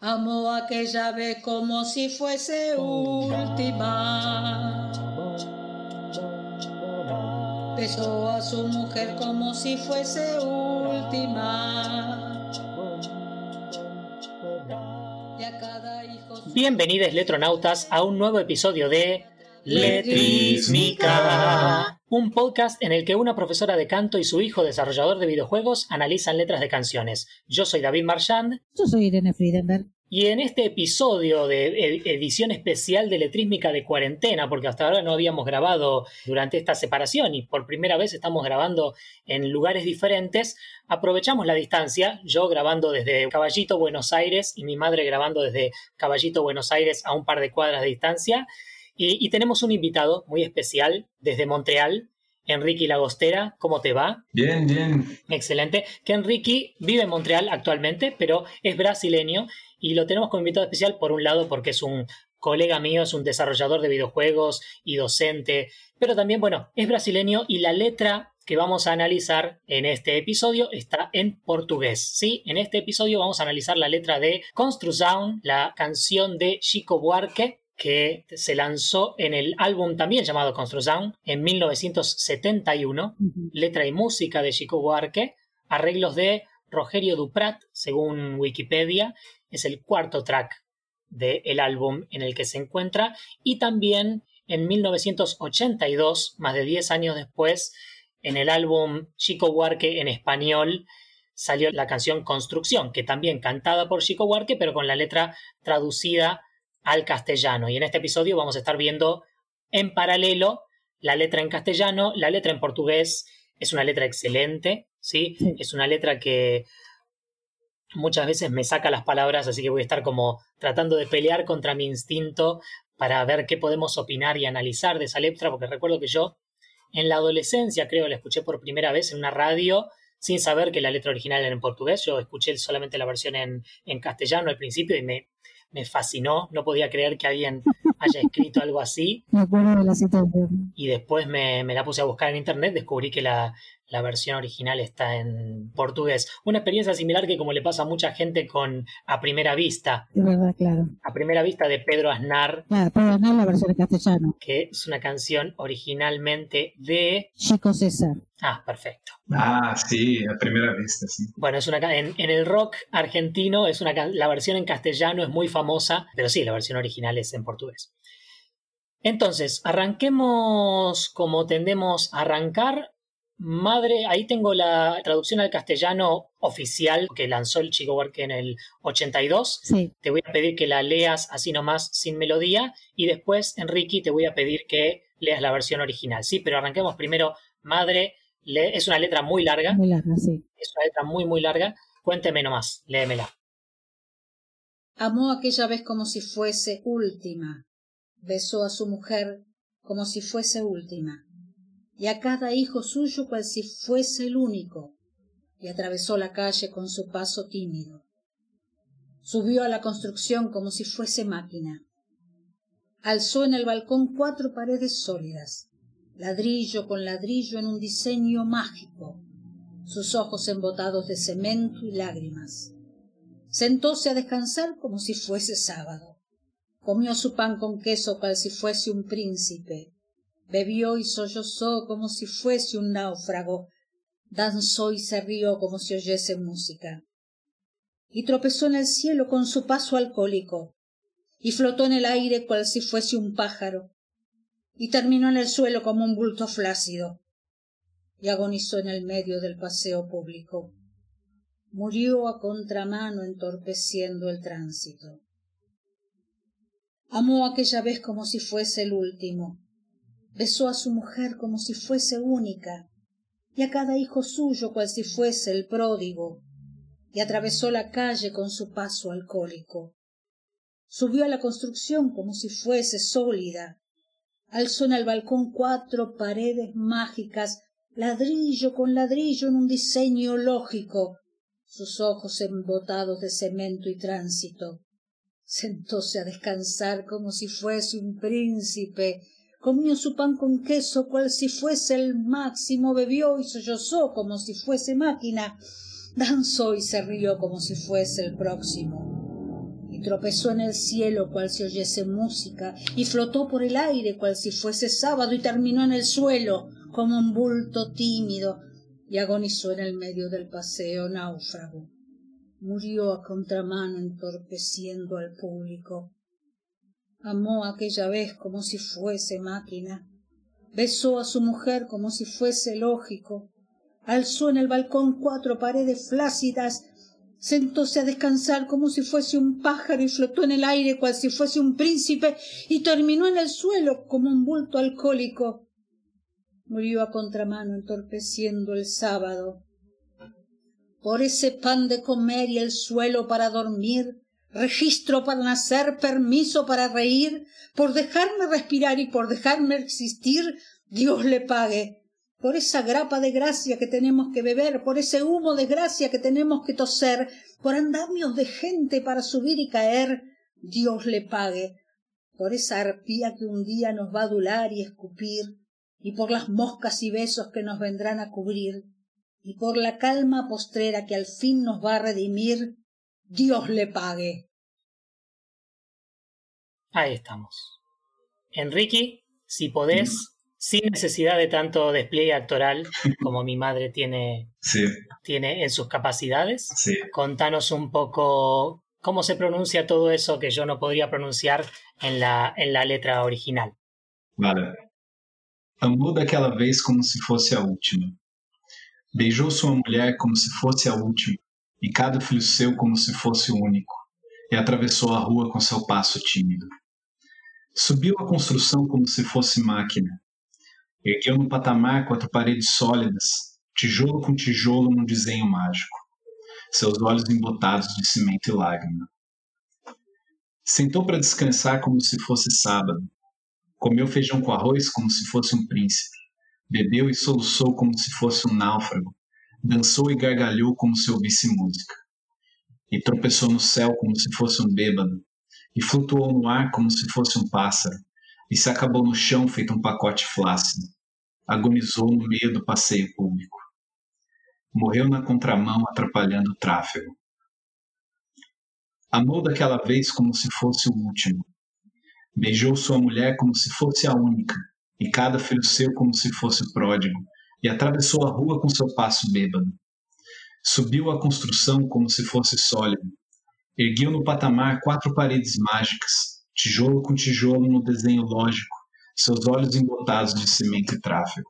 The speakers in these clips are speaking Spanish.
Amó aquella vez como si fuese última. Besó a su mujer como si fuese última. Y a cada hijo Bienvenidos letronautas a un nuevo episodio de Letrísmica, un podcast en el que una profesora de canto y su hijo desarrollador de videojuegos analizan letras de canciones. Yo soy David Marchand Yo soy Irene Friedenberg. y en este episodio de e- edición especial de Letrísmica de cuarentena, porque hasta ahora no habíamos grabado durante esta separación y por primera vez estamos grabando en lugares diferentes, aprovechamos la distancia, yo grabando desde Caballito, Buenos Aires, y mi madre grabando desde Caballito, Buenos Aires a un par de cuadras de distancia, y, y tenemos un invitado muy especial desde Montreal, Enrique Lagostera, ¿cómo te va? Bien, bien. Excelente. Que Enrique vive en Montreal actualmente, pero es brasileño y lo tenemos como invitado especial por un lado porque es un colega mío, es un desarrollador de videojuegos y docente, pero también, bueno, es brasileño y la letra que vamos a analizar en este episodio está en portugués. Sí, en este episodio vamos a analizar la letra de Construção, la canción de Chico Buarque, que se lanzó en el álbum también llamado Construção en 1971 Ujú. letra y música de Chico Buarque, arreglos de Rogerio Duprat, según Wikipedia, es el cuarto track del álbum en el que se encuentra, y también en 1982, más de 10 años después, en el álbum Chico Buarque en español, salió la canción Construcción, que también cantada por Chico Buarque, pero con la letra traducida al castellano. Y en este episodio vamos a estar viendo en paralelo la letra en castellano, la letra en portugués es una letra excelente, ¿sí? Sí. Es una letra que muchas veces me saca las palabras, así que voy a estar como tratando de pelear contra mi instinto para ver qué podemos opinar y analizar de esa letra, porque recuerdo que yo en la adolescencia, creo, la escuché por primera vez en una radio sin saber que la letra original era en portugués. Yo escuché solamente la versión en, en castellano al principio y me, me fascinó. No podía creer que alguien haya escrito algo así. Me acuerdo de la. Y después me, me la puse a buscar en internet, descubrí que la, la versión original está en portugués. Una experiencia similar que como le pasa a mucha gente con A Primera Vista. Es verdad, claro. A Primera Vista de Pedro Aznar, Claro, pero no la versión en castellano. que es una canción originalmente de... Chico César. Ah, perfecto. Ah, sí, a primera vista, sí. Bueno, es una en, en el rock argentino es una la versión en castellano es muy famosa, pero sí, la versión original es en portugués. Entonces, arranquemos como tendemos a arrancar. Madre, ahí tengo la traducción al castellano oficial que lanzó el Chico Buarque en el 82. Sí, Te voy a pedir que la leas así nomás sin melodía y después, Enrique, te voy a pedir que leas la versión original. Sí, pero arranquemos primero. Madre, le- es una letra muy larga. muy larga, sí. Es una letra muy, muy larga. Cuénteme nomás, léemela. Amó aquella vez como si fuese última. Besó a su mujer como si fuese última. Y a cada hijo suyo cual si fuese el único. Y atravesó la calle con su paso tímido. Subió a la construcción como si fuese máquina. Alzó en el balcón cuatro paredes sólidas, ladrillo con ladrillo en un diseño mágico, sus ojos embotados de cemento y lágrimas. Sentóse a descansar como si fuese sábado. Comió su pan con queso cual si fuese un príncipe. Bebió y sollozó como si fuese un náufrago. Danzó y se rió como si oyese música. Y tropezó en el cielo con su paso alcohólico. Y flotó en el aire cual si fuese un pájaro. Y terminó en el suelo como un bulto flácido. Y agonizó en el medio del paseo público murió a contramano entorpeciendo el tránsito. Amó aquella vez como si fuese el último, besó a su mujer como si fuese única, y a cada hijo suyo cual si fuese el pródigo, y atravesó la calle con su paso alcohólico. Subió a la construcción como si fuese sólida, alzó en el balcón cuatro paredes mágicas, ladrillo con ladrillo en un diseño lógico, sus ojos embotados de cemento y tránsito. Sentóse a descansar como si fuese un príncipe, comió su pan con queso cual si fuese el máximo, bebió y sollozó como si fuese máquina, danzó y se rió como si fuese el próximo. Y tropezó en el cielo cual si oyese música, y flotó por el aire cual si fuese sábado, y terminó en el suelo como un bulto tímido, y agonizó en el medio del paseo náufrago. Murió a contramano entorpeciendo al público. Amó aquella vez como si fuese máquina. Besó a su mujer como si fuese lógico. Alzó en el balcón cuatro paredes flácidas sentóse a descansar como si fuese un pájaro y flotó en el aire cual si fuese un príncipe y terminó en el suelo como un bulto alcohólico. Murió a contramano entorpeciendo el sábado. Por ese pan de comer y el suelo para dormir, registro para nacer, permiso para reír, por dejarme respirar y por dejarme existir, Dios le pague. Por esa grapa de gracia que tenemos que beber, por ese humo de gracia que tenemos que toser, por andamios de gente para subir y caer, Dios le pague, por esa arpía que un día nos va a adular y escupir, y por las moscas y besos que nos vendrán a cubrir, y por la calma postrera que al fin nos va a redimir, Dios le pague. Ahí estamos. Enrique, si podés, sin necesidad de tanto despliegue actoral como mi madre tiene, tiene en sus capacidades. Contanos un poco cómo se pronuncia todo eso que yo no podría pronunciar en la, en la letra original. Vale. Amou daquela vez como se fosse a última. Beijou sua mulher como se fosse a última, e cada filho seu como se fosse único, e atravessou a rua com seu passo tímido. Subiu a construção como se fosse máquina, Ergueu no patamar quatro paredes sólidas, tijolo com tijolo num desenho mágico, seus olhos embotados de cimento e lágrima. Sentou para descansar como se fosse sábado. Comeu feijão com arroz como se fosse um príncipe. Bebeu e soluçou como se fosse um náufrago. Dançou e gargalhou como se ouvisse música. E tropeçou no céu como se fosse um bêbado. E flutuou no ar como se fosse um pássaro. E se acabou no chão feito um pacote flácido agonizou no meio do passeio público. Morreu na contramão, atrapalhando o tráfego. Amou daquela vez como se fosse o último. Beijou sua mulher como se fosse a única, e cada filho seu como se fosse o pródigo, e atravessou a rua com seu passo bêbado. Subiu a construção como se fosse sólido. Ergueu no patamar quatro paredes mágicas, tijolo com tijolo no desenho lógico, seus olhos embotados de cimento e tráfego.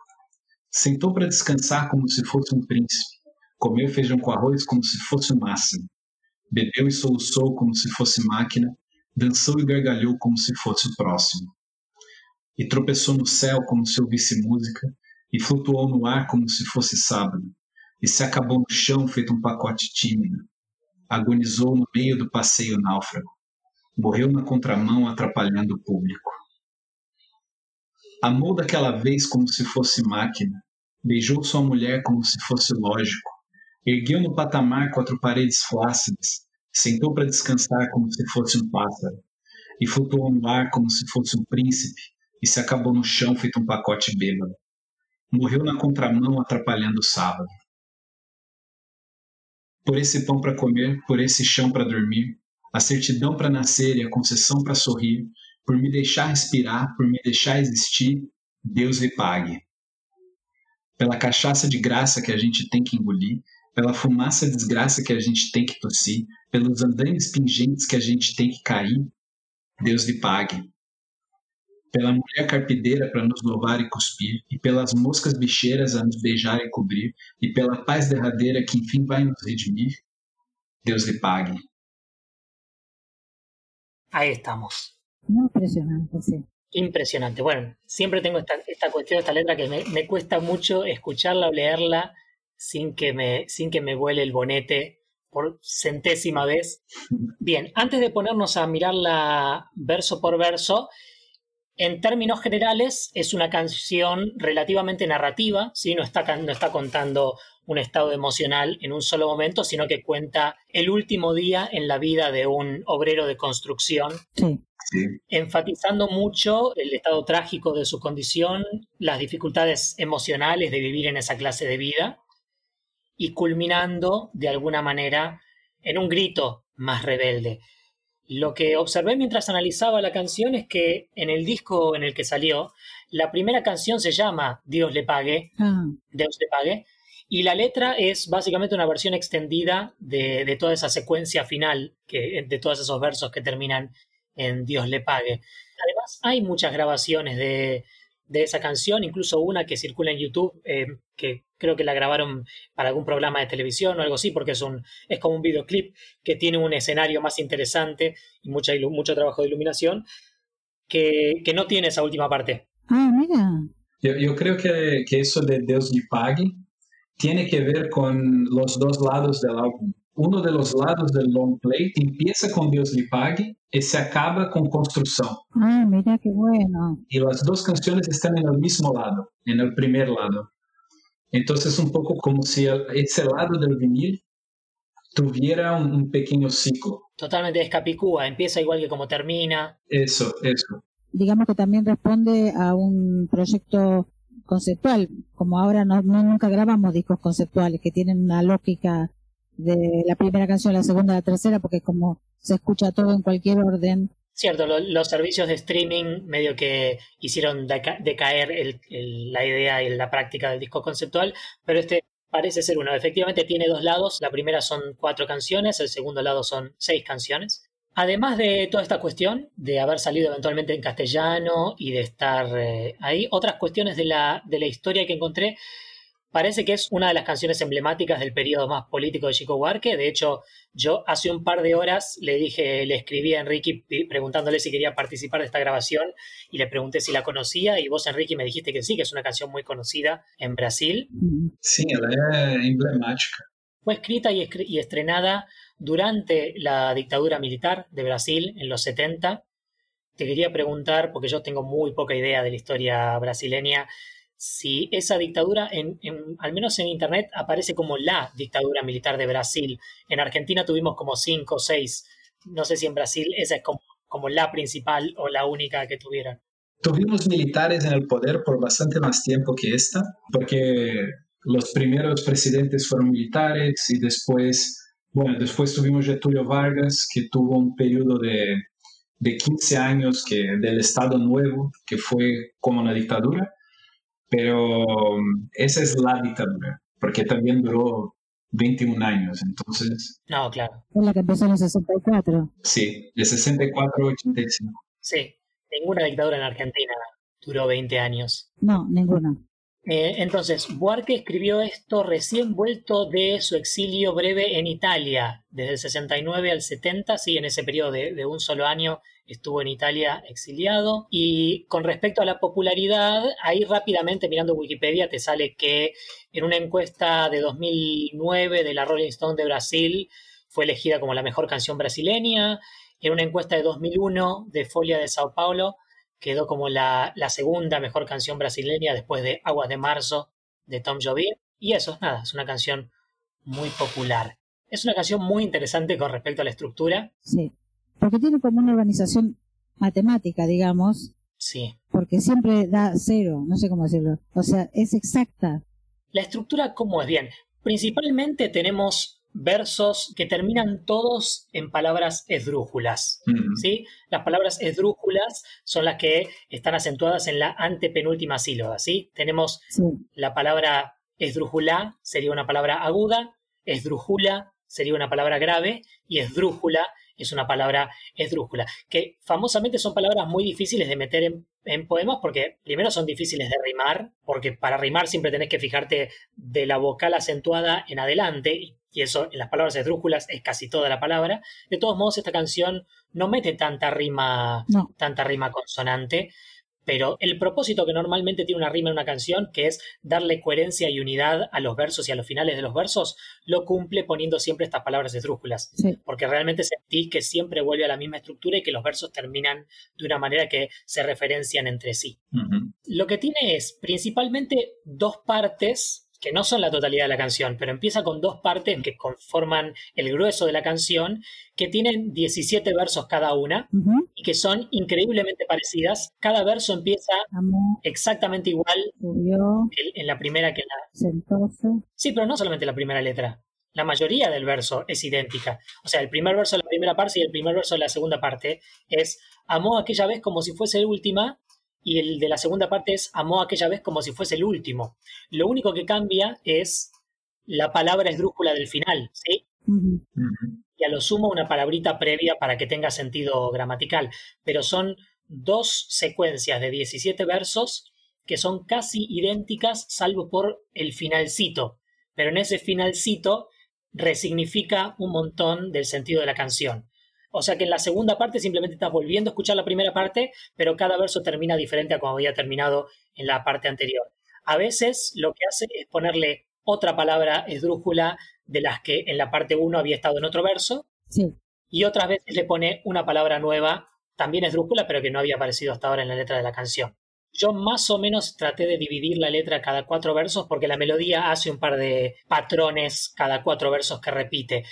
Sentou para descansar como se fosse um príncipe, comeu feijão com arroz como se fosse um máximo, bebeu e soluçou como se fosse máquina, dançou e gargalhou como se fosse o próximo. E tropeçou no céu como se ouvisse música, e flutuou no ar como se fosse sábado, e se acabou no chão feito um pacote tímido. Agonizou no meio do passeio náufrago. Morreu na contramão atrapalhando o público. Amou daquela vez como se fosse máquina, beijou sua mulher como se fosse lógico, ergueu no patamar quatro paredes flácidas, sentou para descansar como se fosse um pássaro, e flutuou no ar como se fosse um príncipe, e se acabou no chão feito um pacote bêbado. Morreu na contramão atrapalhando o sábado. Por esse pão para comer, por esse chão para dormir, a certidão para nascer e a concessão para sorrir, por me deixar respirar, por me deixar existir, Deus lhe pague. Pela cachaça de graça que a gente tem que engolir, pela fumaça de desgraça que a gente tem que tossir, pelos andaimes pingentes que a gente tem que cair, Deus lhe pague. Pela mulher carpideira para nos louvar e cuspir, e pelas moscas bicheiras a nos beijar e cobrir, e pela paz derradeira que enfim vai nos redimir, Deus lhe pague. Ahí estamos. Impresionante, sí. Impresionante. Bueno, siempre tengo esta, esta cuestión, esta letra que me, me, cuesta mucho escucharla o leerla sin que, me, sin que me vuele el bonete por centésima vez. Bien, antes de ponernos a mirarla verso por verso, en términos generales es una canción relativamente narrativa, ¿sí? no, está, no está contando un estado emocional en un solo momento, sino que cuenta el último día en la vida de un obrero de construcción Sí. enfatizando mucho el estado trágico de su condición, las dificultades emocionales de vivir en esa clase de vida y culminando de alguna manera en un grito más rebelde. Lo que observé mientras analizaba la canción es que en el disco en el que salió, la primera canción se llama Dios le pague, Ah, Dios le pague, y la letra es básicamente una versión extendida de, de toda esa secuencia final, que, de todos esos versos que terminan en Dios le pague. Además, hay muchas grabaciones de, de esa canción, incluso una que circula en YouTube, eh, que creo que la grabaron para algún programa de televisión o algo así, porque es, un, es como un videoclip que tiene un escenario más interesante y mucha, ilu- mucho trabajo de iluminación, que, que no tiene esa última parte. ah, mira. Yo, yo creo que, que eso de Deus lhe pague tiene que ver con los dos lados del álbum. Uno de los lados del long play empieza con Deus lhe pague y se acaba con construcción. Ah, mira qué bueno. Y las dos canciones están en el mismo lado, en el primer lado. Entonces un poco como si el- ese lado del vinil tuviera un, un pequeño ciclo. Totalmente descapicúa, empieza igual que como termina. Eso, eso. Digamos que también responde a un proyecto conceptual, como ahora no, no- nunca grabamos discos conceptuales que tienen una lógica de la primera canción, la segunda, la tercera, porque como se escucha todo en cualquier orden, Cierto, lo- los servicios de streaming medio que hicieron deca- decaer el- el- la idea y la práctica del disco conceptual, pero este parece ser uno. Efectivamente tiene dos lados, la primera son cuatro canciones, el segundo lado son seis canciones. Además de toda esta cuestión de haber salido eventualmente en castellano y de estar eh, ahí, otras cuestiones de la, de la historia que encontré, parece que es una de las canciones emblemáticas del periodo más político de Chico Buarque. De hecho, yo hace un par de horas le dije, le escribí a Enrique preguntándole si quería participar de esta grabación y le pregunté si la conocía y vos, Enrique, me dijiste que sí, que es una canción muy conocida en Brasil. Sí, ela é emblemática. Fue escrita y, escri- y estrenada durante la dictadura militar de Brasil en los 70. Te quería preguntar, porque yo tengo muy poca idea de la historia brasileña, si esa dictadura, al menos en Internet, aparece como la dictadura militar de Brasil. En Argentina tuvimos como cinco o seis. No sé si en Brasil esa es como, la principal o la única que tuvieron. Tuvimos militares en el poder por bastante más tiempo que esta, porque los primeros presidentes fueron militares y después, bueno, después tuvimos Getúlio Vargas, que tuvo un periodo de, de 15 años que, del Estado Nuevo, que fue como una dictadura, pero um, esa es la dictadura, porque también duró 21 años, entonces, No, claro. es la que empezó en el 64. sí, de 64 a 85. Sí, ninguna dictadura en Argentina duró 20 años. No, ninguna. Eh, entonces, Buarque escribió esto recién vuelto de su exilio breve en Italia, desde el 69 al 70, sí, en ese periodo de, de un solo año estuvo en Italia exiliado. Y con respecto a la popularidad, ahí rápidamente mirando Wikipedia te sale que en una encuesta de 2009 de la Rolling Stone de Brasil fue elegida como la mejor canción brasileña. En una encuesta de 2001 de Folia de Sao Paulo quedó como la, segunda mejor canción brasileña después de Aguas de Marzo de Tom Jobim. Y eso, nada, es una canción muy popular. Es una canción muy interesante con respecto a la estructura. Sí. Porque tiene como una organización matemática, digamos, Sí. porque siempre da cero, no sé cómo decirlo. O sea, es exacta. La estructura, ¿cómo es? Bien, principalmente tenemos versos que terminan todos en palabras esdrújulas. Uhum. ¿sí? Las palabras esdrújulas son las que están acentuadas en la antepenúltima sílaba. ¿sí? Tenemos Sí. la palabra esdrújula, sería una palabra aguda, esdrújula sería una palabra grave y esdrújula es una palabra esdrújula, que famosamente son palabras muy difíciles de meter en, en poemas porque primero son difíciles de rimar, porque para rimar siempre tenés que fijarte de la vocal acentuada en adelante, y eso en las palabras esdrújulas es casi toda la palabra. De todos modos, esta canción no mete tanta rima, No. tanta rima consonante, pero el propósito que normalmente tiene una rima en una canción, que es darle coherencia y unidad a los versos y a los finales de los versos, lo cumple poniendo siempre estas palabras esdrújulas Sí. porque realmente sentí que siempre vuelve a la misma estructura y que los versos terminan de una manera que se referencian entre sí. Lo que tiene es principalmente dos partes que no son la totalidad de la canción, pero empieza con dos partes que conforman el grueso de la canción, que tienen 17 versos cada una y que son increíblemente parecidas. Cada verso empieza exactamente igual que en la primera que en la... sentóse. Sí, pero no solamente la primera letra. la mayoría del verso es idéntica. O sea, el primer verso de la primera parte y el primer verso de la segunda parte es amó aquella vez como si fuese la última y el de la segunda parte es amó aquella vez como si fuese el último. Lo único que cambia es la palabra esdrújula del final, ¿sí? Y a lo sumo una palabrita previa para que tenga sentido gramatical, pero son dos secuencias de 17 versos que son casi idénticas salvo por el finalcito, pero en ese finalcito resignifica un montón del sentido de la canción. O sea que en la segunda parte simplemente estás volviendo a escuchar la primera parte, pero cada verso termina diferente a como había terminado en la parte anterior. A veces lo que hace es ponerle otra palabra esdrújula de las que en la parte 1 había estado en otro verso. Y otras veces le pone una palabra nueva, también esdrújula, pero que no había aparecido hasta ahora en la letra de la canción. Yo más o menos traté de dividir la letra cada cuatro versos porque la melodía hace un par de patrones cada cuatro versos que repite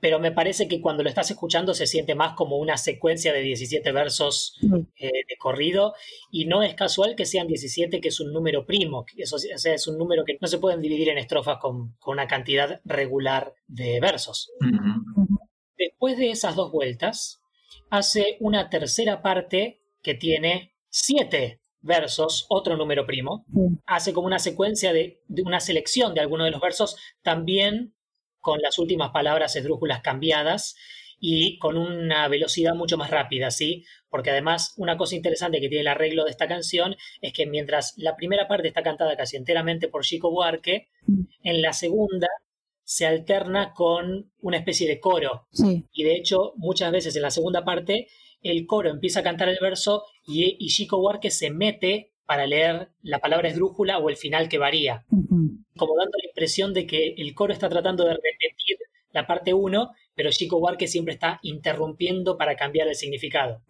pero me parece que cuando lo estás escuchando se siente más como una secuencia de 17 versos eh, de corrido y no es casual que sean 17, que es un número primo, eso, o sea, es un número que no se pueden dividir en estrofas con, una cantidad regular de versos. Después de esas dos vueltas, hace una tercera parte que tiene siete versos, otro número primo, hace como una secuencia de, de una selección de algunos de los versos, también con las últimas palabras esdrújulas cambiadas y con una velocidad mucho más rápida, ¿sí? Porque además una cosa interesante que tiene el arreglo de esta canción es que mientras la primera parte está cantada casi enteramente por Chico Buarque, en la segunda se alterna con una especie de coro. Y de hecho, muchas veces en la segunda parte, el coro empieza a cantar el verso y, y Chico Buarque se mete para leer la palabra esdrújula o el final que varía. Como dando la impresión de que el coro está tratando de repetir la parte 1, pero Chico Huarque siempre está interrumpiendo para cambiar el significado.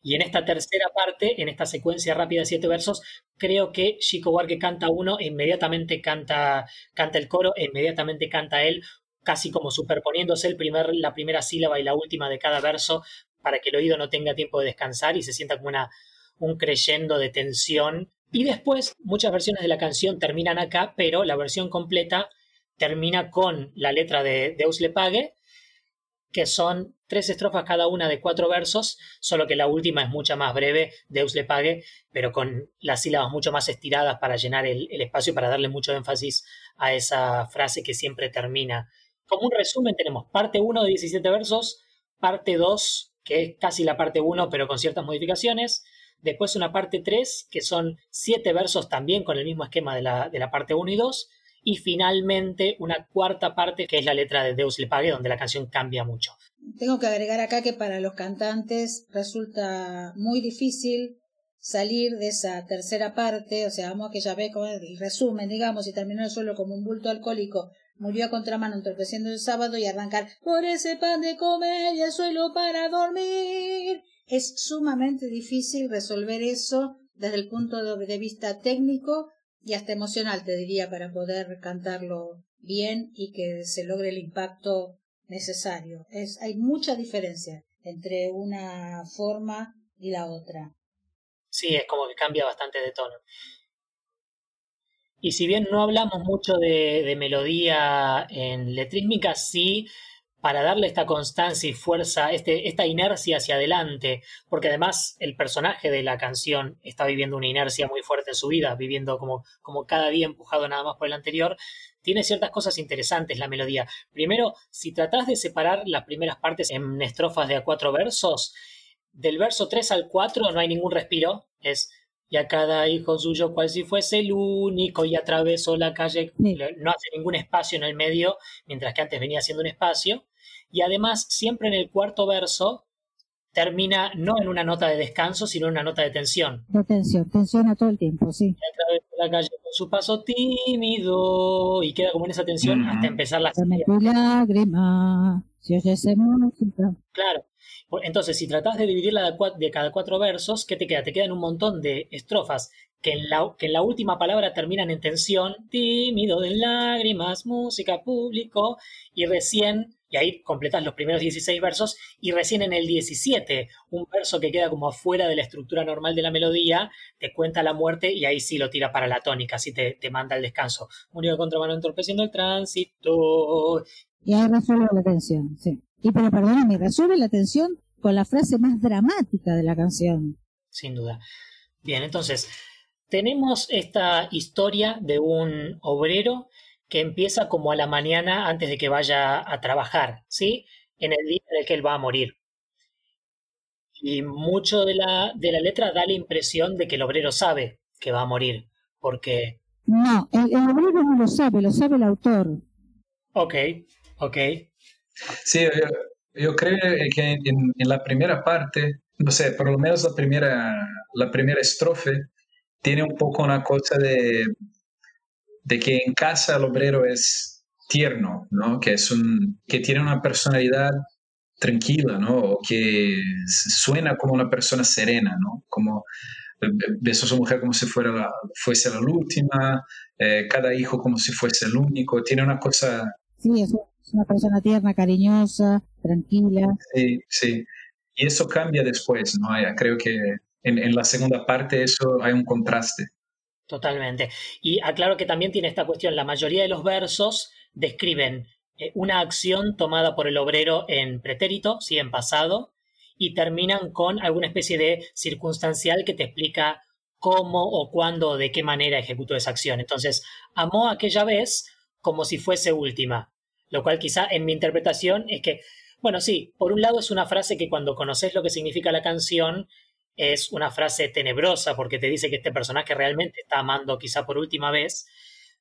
Y en esta tercera parte, en esta secuencia rápida de siete versos, creo que Chico Huarque canta uno e inmediatamente canta, canta el coro e inmediatamente canta él, casi como superponiéndose el primer, la primera sílaba y la última de cada verso para que el oído no tenga tiempo de descansar y se sienta como una, un creyendo de tensión y después, muchas versiones de la canción terminan acá, pero la versión completa termina con la letra de Deus le pague, que son tres estrofas cada una de cuatro versos, solo que la última es mucha más breve, Deus le pague, pero con las sílabas mucho más estiradas para llenar el, el espacio, para darle mucho énfasis a esa frase que siempre termina. Como un resumen tenemos parte 1 de 17 versos, parte 2, que es casi la parte 1 pero con ciertas modificaciones, después una parte 3, que son siete versos también con el mismo esquema de la, de la parte 1 y 2, y finalmente una cuarta parte que es la letra de Deus le pague, donde la canción cambia mucho. Tengo que agregar acá que para los cantantes resulta muy difícil salir de esa tercera parte, o sea, vamos que ya ve como resumen, digamos, y terminó el suelo como un bulto alcohólico, murió a contramano entorpeciendo el sábado y arrancar por ese pan de comer y el suelo para dormir es sumamente difícil resolver eso desde el punto de vista técnico y hasta emocional, te diría, para poder cantarlo bien y que se logre el impacto necesario. Es, hay mucha diferencia entre una forma y la otra. Sí, es como que cambia bastante de tono. Y si bien no hablamos mucho de, de melodía en letrísmica, sí para darle esta constancia y fuerza, este, esta inercia hacia adelante, porque además el personaje de la canción está viviendo una inercia muy fuerte en su vida, viviendo como, como cada día empujado nada más por el anterior, tiene ciertas cosas interesantes la melodía. Primero, si tratás de separar las primeras partes en estrofas de a cuatro versos, del verso 3 al 4 no hay ningún respiro, es y a cada hijo suyo cual si fuese el único y atravesó la calle, no hace ningún espacio en el medio, mientras que antes venía siendo un espacio y además siempre en el cuarto verso termina no en una nota de descanso, sino en una nota de tensión. De tensión, tensiona todo el tiempo, sí. Y a la calle con su paso tímido y queda como en esa tensión hasta empezar la lágrima, si música. Claro. Entonces, si tratas de dividirla de cada cuatro versos, ¿qué te queda? Te quedan un montón de estrofas que en, la, que en la última palabra terminan en tensión, tímido de lágrimas, música, público, y recién y ahí completas los primeros 16 versos y recién en el 17, un verso que queda como afuera de la estructura normal de la melodía, te cuenta la muerte y ahí sí lo tira para la tónica, así te, te manda el descanso. Murió de contramano entorpeciendo el tránsito. Y ahí resuelve la tensión, sí. Y pero perdóname, resuelve la tensión con la frase más dramática de la canción. Sin duda. Bien, entonces, tenemos esta historia de un obrero que empieza como a la mañana antes de que vaya a trabajar, ¿sí? En el día en el que él va a morir. Y mucho de la, de la letra da la impresión de que el obrero sabe que va a morir, porque... No, el, obrero no lo sabe, lo sabe el autor. Ok, ok. Sí, yo, creo que en, en, la primera parte, no sé, por lo menos la primera, la primera estrofe, tiene un poco una cosa de de que en casa el obrero es tierno, ¿no? Que, es un, que tiene una personalidad tranquila, ¿no? O que suena como una persona serena, ¿no? Como besó a su mujer como si fuera la, fuese la última, eh, cada hijo como si fuese el único, tiene una cosa... Sí, es una persona tierna, cariñosa, tranquila. Sí, sí. Y eso cambia después, ¿no? Creo que en, en la segunda parte eso hay un contraste. Totalmente. Y aclaro que también tiene esta cuestión, la mayoría de los versos describen eh, una acción tomada por el obrero en pretérito, sí, en pasado, y terminan con alguna especie de circunstancial que te explica cómo o cuándo o de qué manera ejecutó esa acción. Entonces, amó aquella vez como si fuese última, lo cual quizá en mi interpretación es que, bueno, sí, por un lado es una frase que cuando conoces lo que significa la canción, es una frase tenebrosa porque te dice que este personaje realmente está amando quizá por última vez,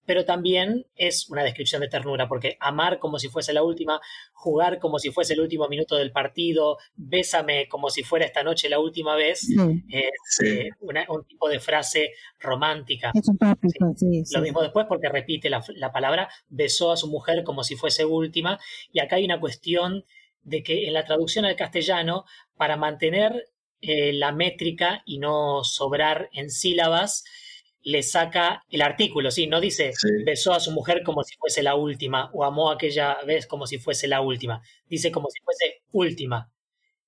pero también es una descripción de ternura, porque amar como si fuese la última, jugar como si fuese el último minuto del partido, bésame como si fuera esta noche la última vez, es eh, un tipo de frase romántica. Es un sí, Lo mismo después porque repite la, la palabra, besó a su mujer como si fuese última, y acá hay una cuestión de que en la traducción al castellano, para mantener eh, la métrica y no sobrar en sílabas, le saca el artículo, ¿sí? No dice besó a su mujer como si fuese la última o amó aquella vez como si fuese la última. Dice como si fuese última.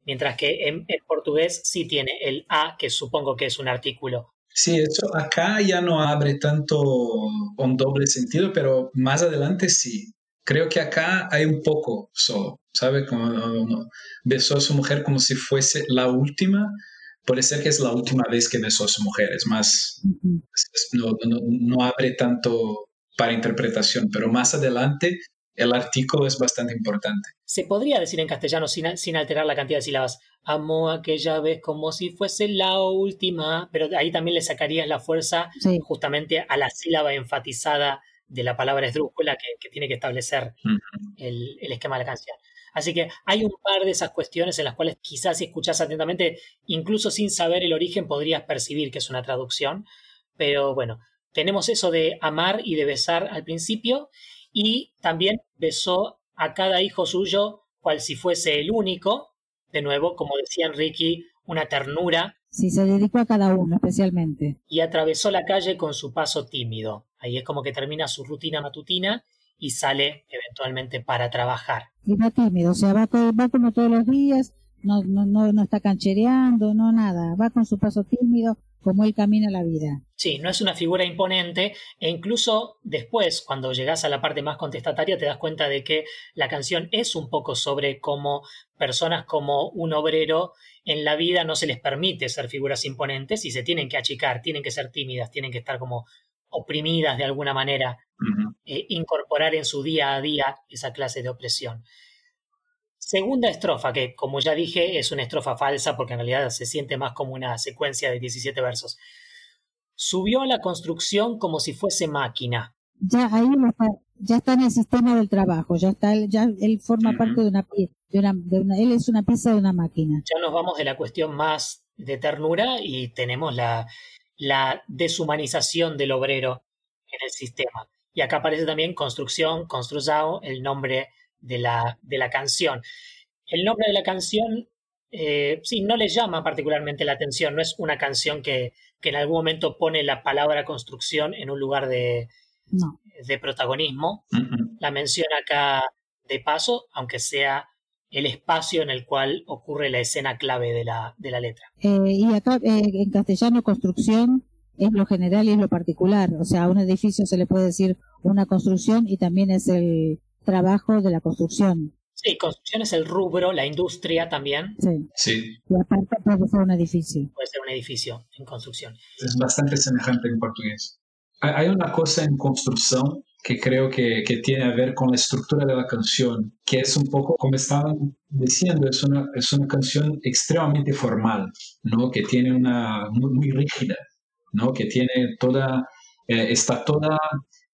Mientras que en, portugués sí tiene el a, que supongo que es un artículo. Sí, eso acá ya no abre tanto un doble sentido, pero más adelante sí. Creo que acá hay un poco solo. ¿sabe? Como, besó a su mujer como si fuese la última. Puede ser que es la última vez que besó a su mujer, es más, no, abre tanto para interpretación, pero más adelante el artículo es bastante importante. Se podría decir en castellano sin, sin, alterar la cantidad de sílabas, amó aquella vez como si fuese la última, pero ahí también le sacarías la fuerza justamente a la sílaba enfatizada de la palabra esdrújula que, que tiene que establecer el, el, esquema de la canción. Así que hay un par de esas cuestiones en las cuales quizás si escuchas atentamente, incluso sin saber el origen, podrías percibir que es una traducción. Pero bueno, tenemos eso de amar y de besar al principio y también besó a cada hijo suyo cual si fuese el único. De nuevo, como decía Enrique, una ternura. Sí, se dedicó a cada uno especialmente. Y atravesó la calle con su paso tímido. Ahí es como que termina su rutina matutina y sale eventualmente para trabajar. Y va tímido, o sea, va, va como todos los días, no, no, no, no está canchereando, no nada, va con su paso tímido como él camina la vida. Sí, no es una figura imponente e incluso después, cuando llegas a la parte más contestataria, te das cuenta de que la canción es un poco sobre cómo personas como un obrero en la vida no se les permite ser figuras imponentes y se tienen que achicar, tienen que ser tímidas, tienen que estar como oprimidas de alguna manera, eh, incorporar en su día a día esa clase de opresión. Segunda estrofa, que como ya dije es una estrofa falsa porque en realidad se siente más como una secuencia de 17 versos. Subió a la construcción como si fuese máquina. Ya ahí está, ya está en el sistema del trabajo, ya está, ya él forma parte de una, de una, de una, él es una pieza de una máquina. Ya nos vamos de la cuestión más de ternura y tenemos la, la deshumanización del obrero en el sistema. Y acá aparece también construcción, construzao, el nombre de la, de la canción. El nombre de la canción, eh, sí, no le llama particularmente la atención, no es una canción que, que, en algún momento pone la palabra construcción en un lugar de, de protagonismo. La menciona acá de paso, aunque sea el espacio en el cual ocurre la escena clave de la, de la letra. Eh, y acá eh, en castellano construcción es lo general y es lo particular. O sea, a un edificio se le puede decir una construcción y también es el trabajo de la construcción. Sí, construcción es el rubro, la industria también. Sí. Sí, Y aparte puede ser un edificio. Puede ser un edificio en construcción. es bastante semejante en portugués. Hay una cosa en construcción que creo que, que tiene a ver con la estructura de la canción, que es un poco, como estaban diciendo, es una, es una canción extremadamente formal, ¿no? que tiene una muy, muy rígida, ¿no? que tiene toda, eh, está toda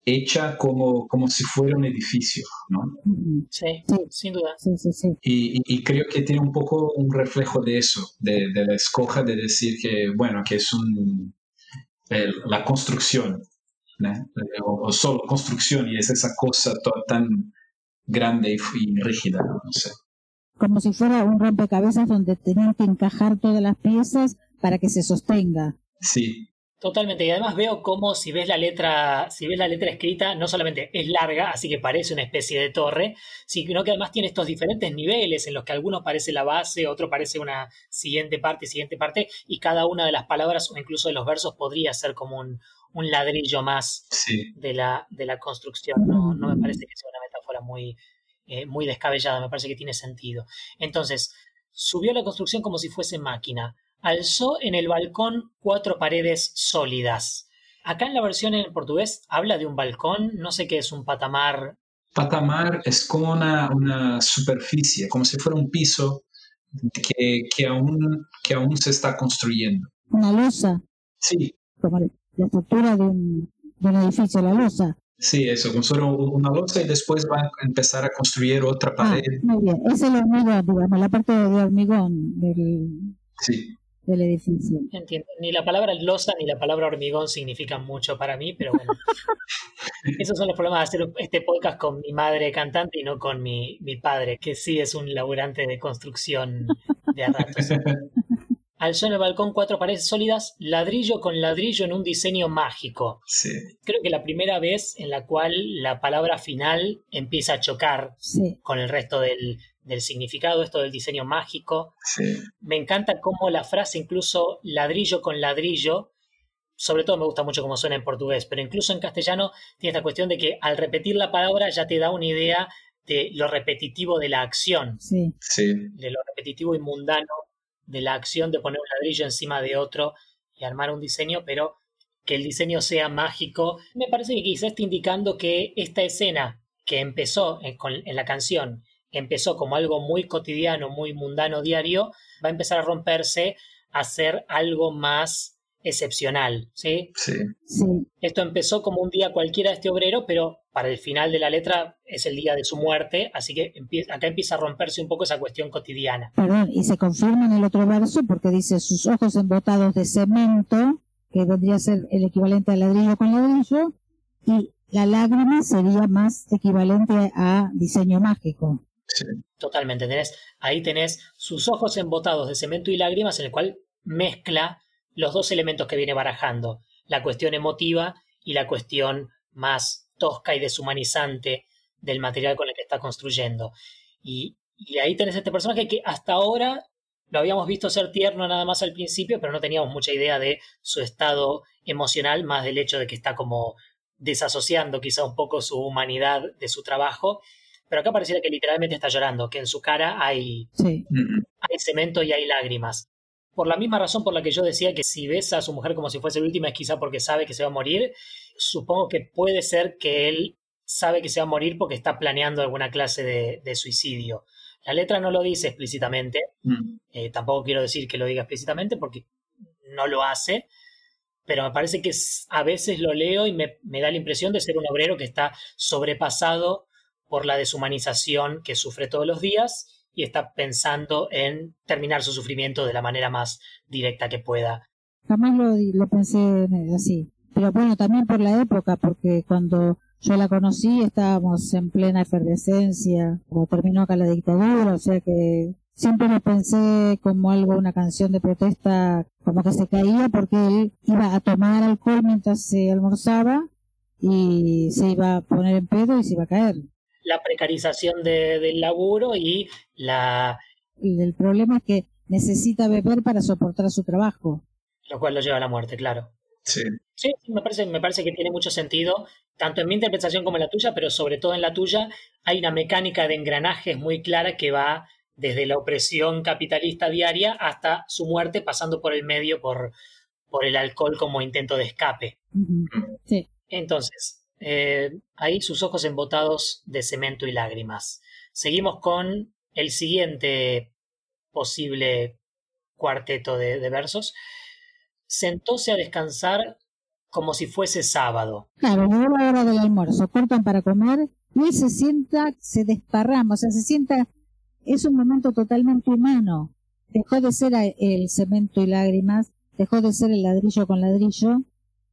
hecha como, como si fuera un edificio. ¿no? Sí, Sí. sin duda. Sí, sí, sí. Y, y- y creo que tiene un poco un reflejo de eso, de, de la escoja de decir que, bueno, que es un, el- la construcción, ¿no? o, o solo construcción, y es esa cosa tan grande y, y rígida, no sé. Como si fuera un rompecabezas donde tenían que encajar todas las piezas para que se sostenga. Sí, Totalmente. Y además veo cómo si ves la letra, si ves la letra escrita, no solamente es larga, así que parece una especie de torre, sino que además tiene estos diferentes niveles en los que algunos parece la base, otro parece una siguiente parte, siguiente parte, y cada una de las palabras o incluso de los versos podría ser como un, un ladrillo más sí, de la, de la construcción. No, no me parece que sea una metáfora muy, eh, muy descabellada, me parece que tiene sentido. Entonces, subió la construcción como si fuese máquina. Alzó en el balcón cuatro paredes sólidas. Acá en la versión en portugués habla de un balcón, no sé qué es un patamar. patamar es como una, una superficie, como si fuera un piso que, que, aún, que aún se está construyendo. Una losa, Sí, como la estructura de un, de un edificio, la losa. sí, eso, como si fuera una losa y después va a empezar a construir otra Ah, pared. muy bien. Es el hormigón, digamos, la parte de hormigón del, Sí, del edificio. Entiendo. Ni la palabra losa ni la palabra hormigón significan mucho para mí, pero bueno. Esos son los problemas de hacer este podcast con mi madre cantante y no con mi, mi padre, que sí es un laburante de construcción de a ratos. Alzó en el balcón cuatro paredes sólidas, ladrillo con ladrillo en un diseño mágico. sí, Creo que la primera vez en la cual la palabra final empieza a chocar Sí, con el resto del, del significado, esto del diseño mágico. sí. Me encanta cómo la frase, incluso ladrillo con ladrillo, sobre todo me gusta mucho cómo suena en portugués, pero incluso en castellano tiene esta cuestión de que al repetir la palabra ya te da una idea de lo repetitivo de la acción, sí. Sí, de lo repetitivo y mundano de la acción de poner un ladrillo encima de otro y armar un diseño, pero que el diseño sea mágico. Me parece que quizás está indicando que esta escena que empezó en, con- en la canción, empezó como algo muy cotidiano, muy mundano, diario, va a empezar a romperse a ser algo más excepcional, ¿sí? sí, Sí, Esto empezó como un día cualquiera de este obrero, pero para el final de la letra es el día de su muerte, así que acá empieza a romperse un poco esa cuestión cotidiana. perdón, y se confirma en el otro verso porque dice sus ojos embotados de cemento, que vendría a ser el equivalente al ladrillo con ladrillo, y la lágrima sería más equivalente a diseño mágico. Totalmente, tenés, ahí tenés sus ojos embotados de cemento y lágrimas, en el cual mezcla los dos elementos que viene barajando, la cuestión emotiva y la cuestión más tosca y deshumanizante del material con el que está construyendo. Y, y ahí tenés este personaje que hasta ahora lo habíamos visto ser tierno nada más al principio, pero no teníamos mucha idea de su estado emocional, más del hecho de que está como desasociando quizá un poco su humanidad de su trabajo. Pero acá pareciera que literalmente está llorando, que en su cara hay, Sí, hay cemento y hay lágrimas. Por la misma razón por la que yo decía que si ves a su mujer como si fuese la última es quizá porque sabe que se va a morir, supongo que puede ser que él sabe que se va a morir porque está planeando alguna clase de, de suicidio. La letra no lo dice explícitamente, mm. eh, tampoco quiero decir que lo diga explícitamente porque no lo hace, pero me parece que a veces lo leo y me, me da la impresión de ser un obrero que está sobrepasado por la deshumanización que sufre todos los días y está pensando en terminar su sufrimiento de la manera más directa que pueda. jamás lo, lo pensé así. Pero bueno, también por la época, porque cuando yo la conocí estábamos en plena efervescencia, como terminó acá la dictadura, o sea que siempre lo pensé como algo, una canción de protesta, como que se caía porque él iba a tomar alcohol mientras se almorzaba y se iba a poner en pedo y se iba a caer. La precarización del laburo y la... El problema es que necesita beber para soportar su trabajo. Lo cual lo lleva a la muerte, claro. Sí. Sí, me parece, me parece que tiene mucho sentido, tanto en mi interpretación como en la tuya, pero sobre todo en la tuya hay una mecánica de engranajes muy clara que va desde la opresión capitalista diaria hasta su muerte, pasando por el medio por, por el alcohol como intento de escape. Sí. Entonces, eh, ahí sus ojos embotados de cemento y lágrimas. Seguimos con el siguiente posible cuarteto de, versos sentóse a descansar como si fuese sábado. Claro, llegó la hora del almuerzo, cortan para comer y él se sienta, se desparrama, o sea, se sienta, es un momento totalmente humano. Dejó de ser el cemento y lágrimas, dejó de ser el ladrillo con ladrillo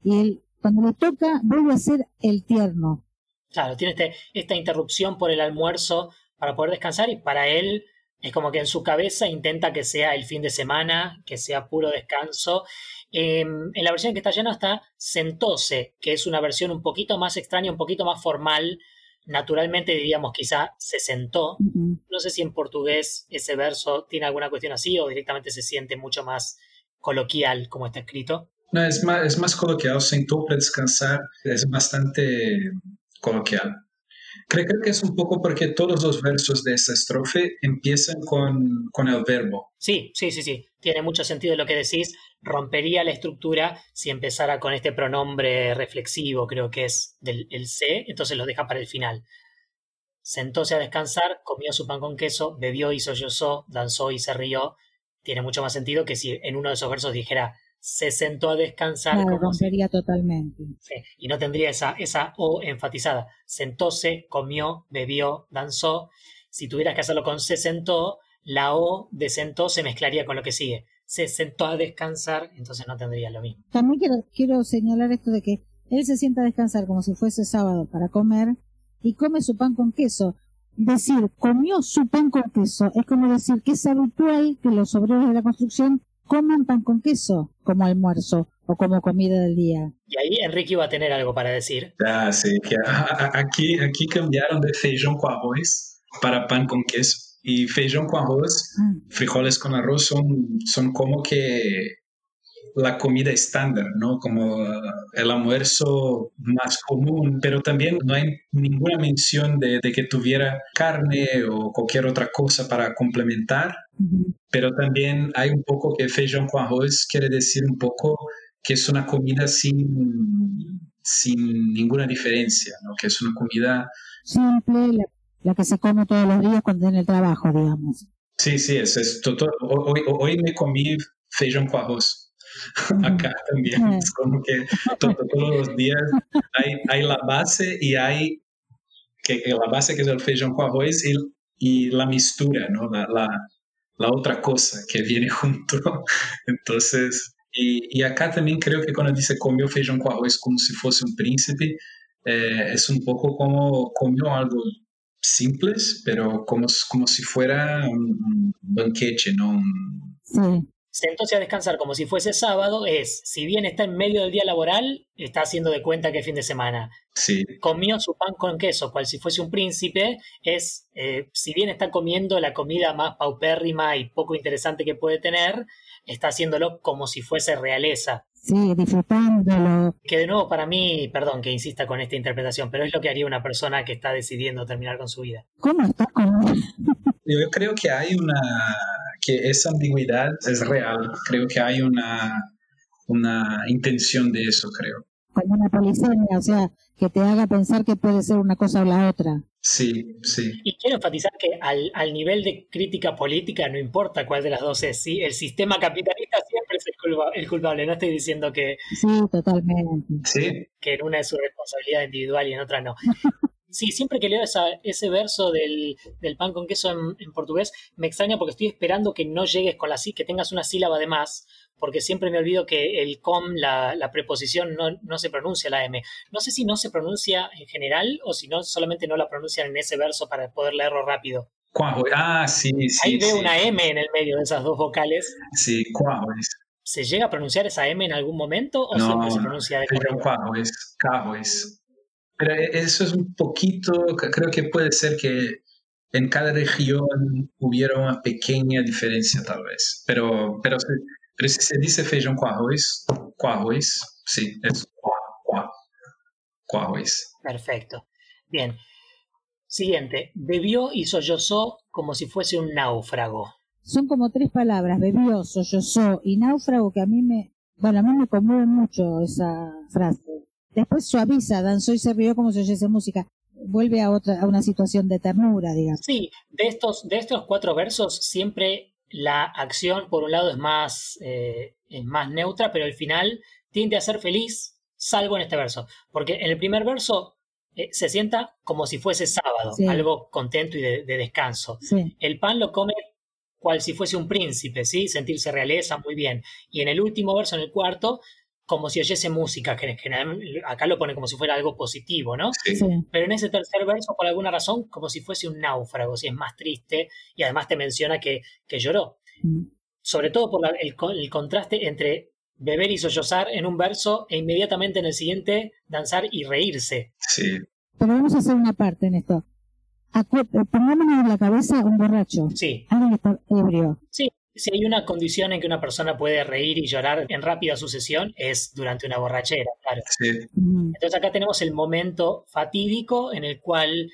y él, cuando le toca, vuelve a ser el tierno. Claro, tiene este, esta interrupción por el almuerzo para poder descansar y para él es como que en su cabeza intenta que sea el fin de semana, que sea puro descanso Em, en la versión que está llena está Sentose, que es una versión un poquito más extraña, un poquito más formal. Naturalmente diríamos quizá se sentó. No sé si en portugués ese verso tiene alguna cuestión así o directamente se siente mucho más coloquial como está escrito. No, es más, es más coloquial. Sentó para descansar es bastante coloquial. Creo, que es un poco porque todos los versos de esta estrofe empiezan con, con el verbo. Sí, sí, sí, sí. Tiene mucho sentido lo que decís rompería la estructura si empezara con este pronombre reflexivo, creo que es del el se, entonces lo deja para el final. Sentóse a descansar, comió su pan con queso, bebió y sollozó, danzó y se rió. Tiene mucho más sentido que si en uno de esos versos dijera se sentó a descansar. rompería totalmente. y no tendría esa, esa O enfatizada. Sentóse, comió, bebió, danzó. Si tuvieras que hacerlo con se sentó, la O de sentó se mezclaría con lo que sigue se sentó a descansar, entonces no tendría lo mismo. También quiero, quiero señalar esto de que él se sienta a descansar como si fuese sábado para comer y come su pan con queso. Decir, comió su pan con queso, es como decir que es habitual que los obreros de la construcción coman pan con queso como almuerzo o como comida del día. Y ahí Enrique iba a tener algo para decir. Ah, sí, que aquí, aquí cambiaron de feijón con arroz para pan con queso. Y feijão con arroz, mm. frijoles con arroz son, son como que la comida estándar, ¿no? Como el almuerzo más común, pero también no hay ninguna mención de, que tuviera carne o cualquier otra cosa para complementar, pero también hay un poco que feijão con arroz quiere decir un poco que es una comida sin, sin ninguna diferencia, ¿no? Que es una comida simple, la que se come todos los días cuando en el trabajo, digamos. Sí, sí, es, es hoy, hoy, me comí feijón con arroz. Acá también, es como que todos los días hay, hay, la base y hay que, la base que es el feijón con arroz y, y la mistura, ¿no? La, la, la, otra cosa que viene junto. Entonces, y, y, acá también creo que cuando dice comió feijón con arroz como si fuese un príncipe, eh, es un poco como comió algo simples, pero como, como si fuera un, banquete, ¿no? Sí. Entonces a descansar como si fuese sábado es, si bien está en medio del día laboral, está haciendo de cuenta que es fin de semana. Sí. Comió su pan con queso, cual si fuese un príncipe, es, eh, si bien está comiendo la comida más paupérrima y poco interesante que puede tener, está haciéndolo como si fuese realeza. Sí, disfrutándolo. Que de nuevo para mí, perdón que insista con esta interpretación, pero es lo que haría una persona que está decidiendo terminar con su vida. ¿Cómo está con Yo creo que hay una, que esa ambigüedad es real, creo que hay una, una intención de eso, creo. Como una polisemia, o sea, que te haga pensar que puede ser una cosa o la otra. Sí, sí. Y quiero enfatizar que al, al, nivel de crítica política no importa cuál de las dos es, ¿sí? El sistema capitalista siempre es el, culpable, no estoy diciendo que... Sí, totalmente. Sí. Que en una es su responsabilidad individual y en otra no. Sí, siempre que leo esa, ese verso del, del, pan con queso en, en, portugués, me extraña porque estoy esperando que no llegues con la que tengas una sílaba de más, porque siempre me olvido que el com, la, la preposición, no, no, se pronuncia la M. No sé si no se pronuncia en general o si no solamente no la pronuncian en ese verso para poder leerlo rápido. Ah, sí, sí. Ahí veo sí. una M en el medio de esas dos vocales. Sí, cuajo ¿Se llega a pronunciar esa M en algún momento o no, siempre se pronuncia de cuajo es, cajo es. Pero eso es un poquito, creo que puede ser que en cada región hubiera una pequeña diferencia tal vez. Pero, pero, pero si se dice feijão com arroz, com arroz, sí, es con arroz. Perfecto. Bien. Siguiente. Bebió y sollozó como si fuese un náufrago. Son como tres palabras, bebió, sollozó y náufrago que a mí me, bueno, a mí me conmueve mucho esa frase. Después suaviza, danzó y se rió como si oyese música. Vuelve a otra, a una situación de ternura, digamos. Sí, de estos, de estos cuatro versos siempre la acción, por un lado, es más, eh, es más neutra, pero al final tiende a ser feliz, salvo en este verso. Porque en el primer verso eh, se sienta como si fuese sábado, algo contento y de, descanso. El pan lo come cual si fuese un príncipe, ¿sí? Sentirse realeza, muy bien. Y en el último verso, en el cuarto, como si oyese música, que en general acá lo pone como si fuera algo positivo, ¿no? Pero en ese tercer verso, por alguna razón, como si fuese un náufrago, si es más triste, y además te menciona que, que lloró. Mm. Sobre todo por el, el, contraste entre beber y sollozar en un verso e inmediatamente en el siguiente danzar y reírse. Sí. Pero vamos a hacer una parte en esto. Pongámonos en la cabeza un borracho. Sí. Alguien que está ebrio. Sí. Si hay una condición en que una persona puede reír y llorar en rápida sucesión, es durante una borrachera, claro. Sí. Entonces acá tenemos el momento fatídico en el cual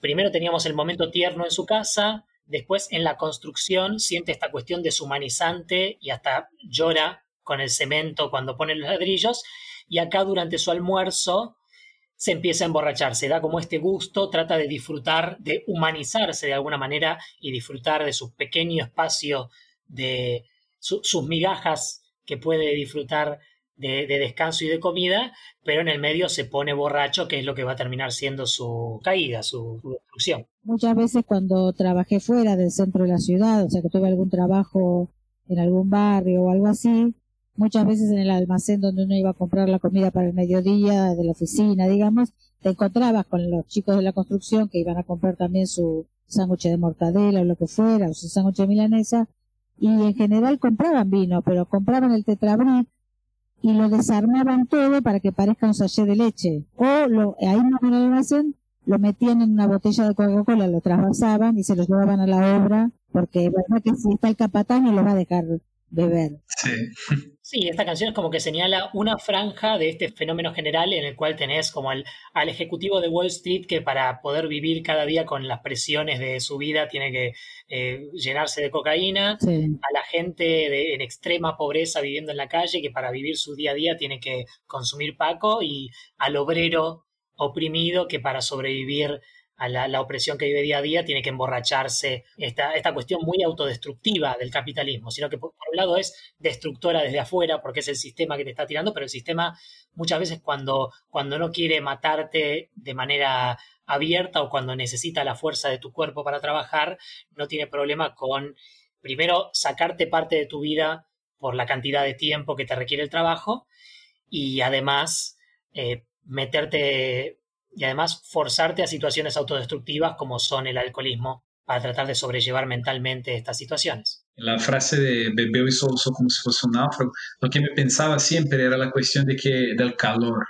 primero teníamos el momento tierno en su casa, después en la construcción siente esta cuestión deshumanizante y hasta llora con el cemento cuando pone los ladrillos, y acá durante su almuerzo se empieza a emborrachar, se da como este gusto, trata de disfrutar, de humanizarse de alguna manera y disfrutar de su pequeño espacio, de sus migajas que puede disfrutar de, descanso y de comida, pero en el medio se pone borracho, que es lo que va a terminar siendo su caída, su, su destrucción. Muchas veces cuando trabajé fuera del centro de la ciudad, o sea que tuve algún trabajo en algún barrio o algo así, muchas veces en el almacén donde uno iba a comprar la comida para el mediodía de la oficina, digamos, te encontrabas con los chicos de la construcción que iban a comprar también su sándwich de mortadela o lo que fuera, o su sándwich de milanesa, y en general compraban vino, pero compraban el tetrabric y lo desarmaban todo para que parezca un sachet de leche. O lo, ahí mismo en el almacén lo metían en una botella de Coca-Cola, lo trasvasaban y se los llevaban a la obra, porque verdad que si está el capatán no lo va a dejar beber. Sí. Sí, esta canción es como que señala una franja de este fenómeno general en el cual tenés como al, al ejecutivo de Wall Street que para poder vivir cada día con las presiones de su vida tiene que eh, llenarse de cocaína, a la gente de, en extrema pobreza viviendo en la calle que para vivir su día a día tiene que consumir paco y al obrero oprimido que para sobrevivir a la, opresión que vive día a día, tiene que emborracharse, esta, esta cuestión muy autodestructiva del capitalismo, sino que por, un lado es destructora desde afuera, porque es el sistema que te está tirando, pero el sistema muchas veces cuando, cuando no quiere matarte de manera abierta o cuando necesita la fuerza de tu cuerpo para trabajar, no tiene problema con, primero, sacarte parte de tu vida por la cantidad de tiempo que te requiere el trabajo y además eh, meterte y además forzarte a situaciones autodestructivas como son el alcoholismo para tratar de sobrellevar mentalmente estas situaciones. La frase de bebeu y solzó como si fuese un náufrago, lo que me pensaba siempre era la cuestión de que, del calor,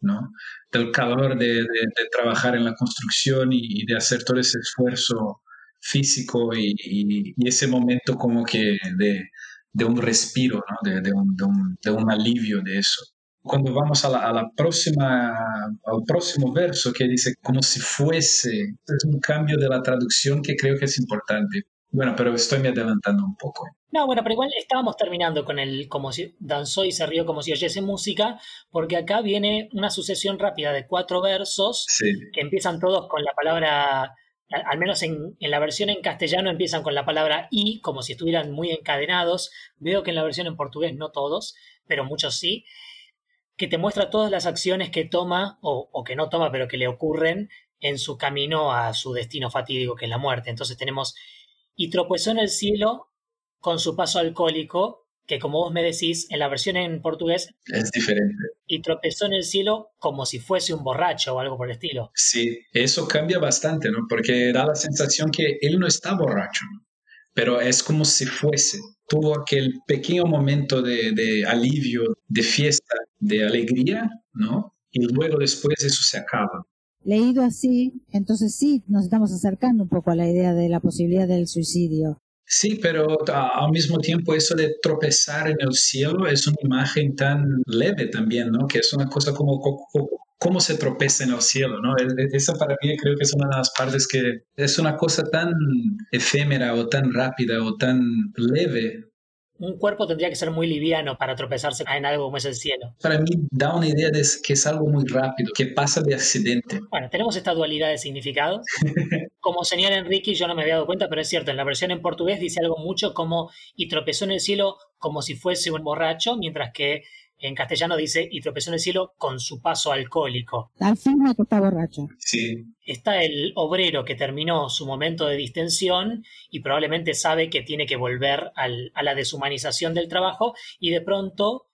¿no? Del calor de, trabajar en la construcción y, de hacer todo ese esfuerzo físico y, ese momento como que de, un respiro, ¿no? de, un, de un alivio de eso cuando vamos a la, próxima, al próximo verso que dice como si fuese, es un cambio de la traducción que creo que es importante. Bueno, pero estoy me adelantando un poco. No, bueno, pero igual estábamos terminando con el como si danzó y se rió como si oyese música, porque acá viene una sucesión rápida de cuatro versos que empiezan todos con la palabra, al menos en, en, la versión en castellano empiezan con la palabra y, como si estuvieran muy encadenados. Veo que en la versión en portugués no todos, pero muchos sí que te muestra todas las acciones que toma o, que no toma, pero que le ocurren en su camino a su destino fatídico, que es la muerte. Entonces tenemos, y tropezó en el cielo con su paso alcohólico, que como vos me decís, en la versión en portugués es diferente. Y tropezó en el cielo como si fuese un borracho o algo por el estilo. Sí, eso cambia bastante, ¿no? Porque da la sensación que él no está borracho, pero es como si fuese tuvo aquel pequeño momento de, alivio, de fiesta, de alegría, ¿no? y luego después eso se acaba. Leído así, entonces sí nos estamos acercando un poco a la idea de la posibilidad del suicidio. Sí, pero al mismo tiempo eso de tropezar en el cielo es una imagen tan leve también, ¿no? Que es una cosa como cómo se tropeza en el cielo, ¿no? Esa para mí creo que es una de las partes que es una cosa tan efímera o tan rápida o tan leve un cuerpo tendría que ser muy liviano para tropezarse en algo como es el cielo. Para mí da una idea de que es algo muy rápido, que pasa de accidente. Bueno, tenemos esta dualidad de significados. Como señala Enrique, yo no me había dado cuenta, pero es cierto, en la versión en portugués dice algo mucho como y tropezó en el cielo como si fuese un borracho, mientras que en castellano dice, y tropezó en el cielo con su paso alcohólico. Afirma que está borracho. Sí. Está el obrero que terminó su momento de distensión y probablemente sabe que tiene que volver a la deshumanización del trabajo y de pronto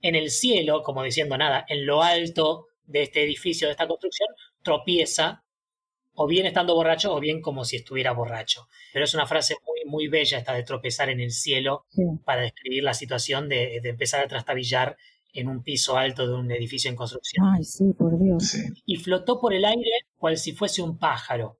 en el cielo, como diciendo nada, en lo alto de este edificio, de esta construcción, tropieza o bien estando borracho o bien como si estuviera borracho. Pero es una frase muy, muy bella esta de tropezar en el cielo para describir la situación de, de, empezar a trastabillar en un piso alto de un edificio en construcción. Ay, sí, por Dios. Y flotó por el aire cual si fuese un pájaro.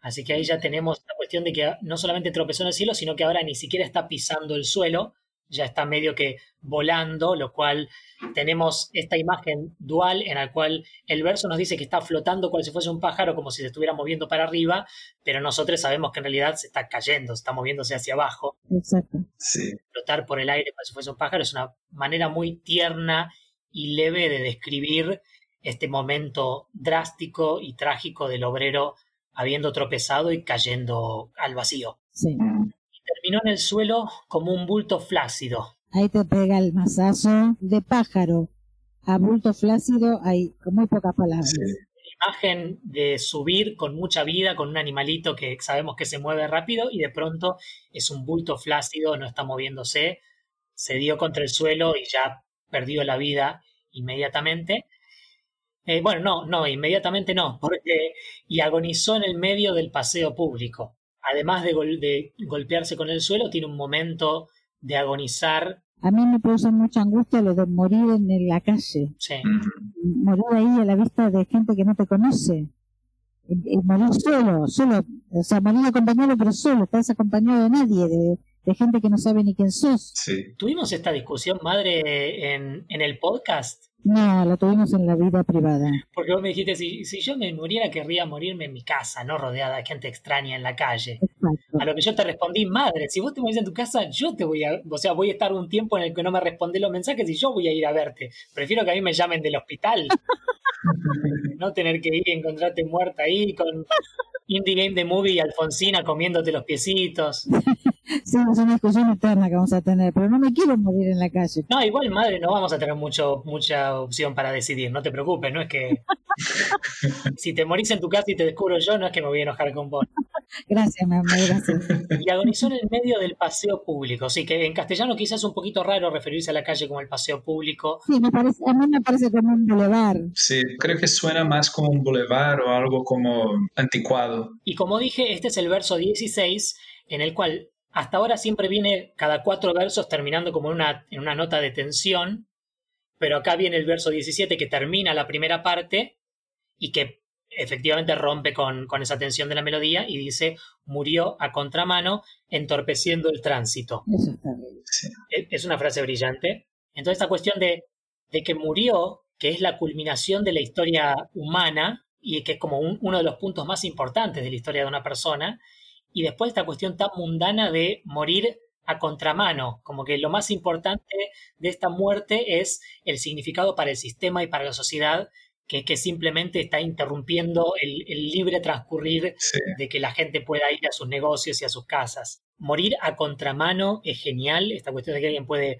Así que ahí ya tenemos la cuestión de que no solamente tropezó en el cielo, sino que ahora ni siquiera está pisando el suelo, ya está medio que volando, lo cual tenemos esta imagen dual en la cual el verso nos dice que está flotando cual si fuese un pájaro, como si se estuviera moviendo para arriba, pero nosotros sabemos que en realidad se está cayendo, está moviéndose hacia abajo. Exacto. Sí. Flotar por el aire cual si fuese un pájaro es una manera muy tierna y leve de describir este momento drástico y trágico del obrero habiendo tropezado y cayendo al vacío. Sí terminó en el suelo como un bulto flácido. Ahí te pega el masazo de pájaro a bulto flácido, hay con muy pocas palabras. Imagen de subir con mucha vida con un animalito que sabemos que se mueve rápido y de pronto es un bulto flácido, no está moviéndose, se dio contra el suelo y ya perdió la vida inmediatamente. Eh, bueno, no, no, inmediatamente no, porque y agonizó en el medio del paseo público además de, golpearse con el suelo, tiene un momento de agonizar. A mí me produce mucha angustia lo de morir en la calle. Sí. Morir ahí a la vista de gente que no te conoce. morir solo, solo, o sea, morir acompañado, pero solo, estás acompañado de nadie, de, de gente que no sabe ni quién sos. Sí. Tuvimos esta discusión, madre, en, en el podcast. No, la tuvimos en la vida privada. Porque vos me dijiste, si, si yo me muriera, querría morirme en mi casa, no rodeada de gente extraña en la calle. Exacto. A lo que yo te respondí, madre, si vos te morís en tu casa, yo te voy a, o sea, voy a estar un tiempo en el que no me responde los mensajes y yo voy a ir a verte. Prefiero que a mí me llamen del hospital. no tener que ir y encontrarte muerta ahí con Indie Game de Movie y Alfonsina comiéndote los piecitos. Sí, es una discusión eterna que vamos a tener, pero no me quiero morir en la calle. No, igual, madre, no vamos a tener mucho, mucha opción para decidir, no te preocupes, no es que... si te morís en tu casa y te descubro yo, no es que me voy a enojar con vos. Gracias, mamá, gracias. Y agonizó en el medio del paseo público, sí, que en castellano quizás es un poquito raro referirse a la calle como el paseo público. Sí, me parece, a mí me parece como un boulevard. Sí, creo que suena más como un boulevard o algo como anticuado. Y como dije, este es el verso 16 en el cual hasta ahora siempre viene cada cuatro versos terminando como en una, en una nota de tensión, pero acá viene el verso 17 que termina la primera parte y que efectivamente rompe con, con, esa tensión de la melodía y dice murió a contramano entorpeciendo el tránsito. Bien. Es una frase brillante. Entonces esta cuestión de, de, que murió, que es la culminación de la historia humana y que es como un, uno de los puntos más importantes de la historia de una persona, y después esta cuestión tan mundana de morir a contramano, como que lo más importante de esta muerte es el significado para el sistema y para la sociedad, que es que simplemente está interrumpiendo el, libre transcurrir Sí. de que la gente pueda ir a sus negocios y a sus casas. Morir a contramano es genial, esta cuestión de que alguien puede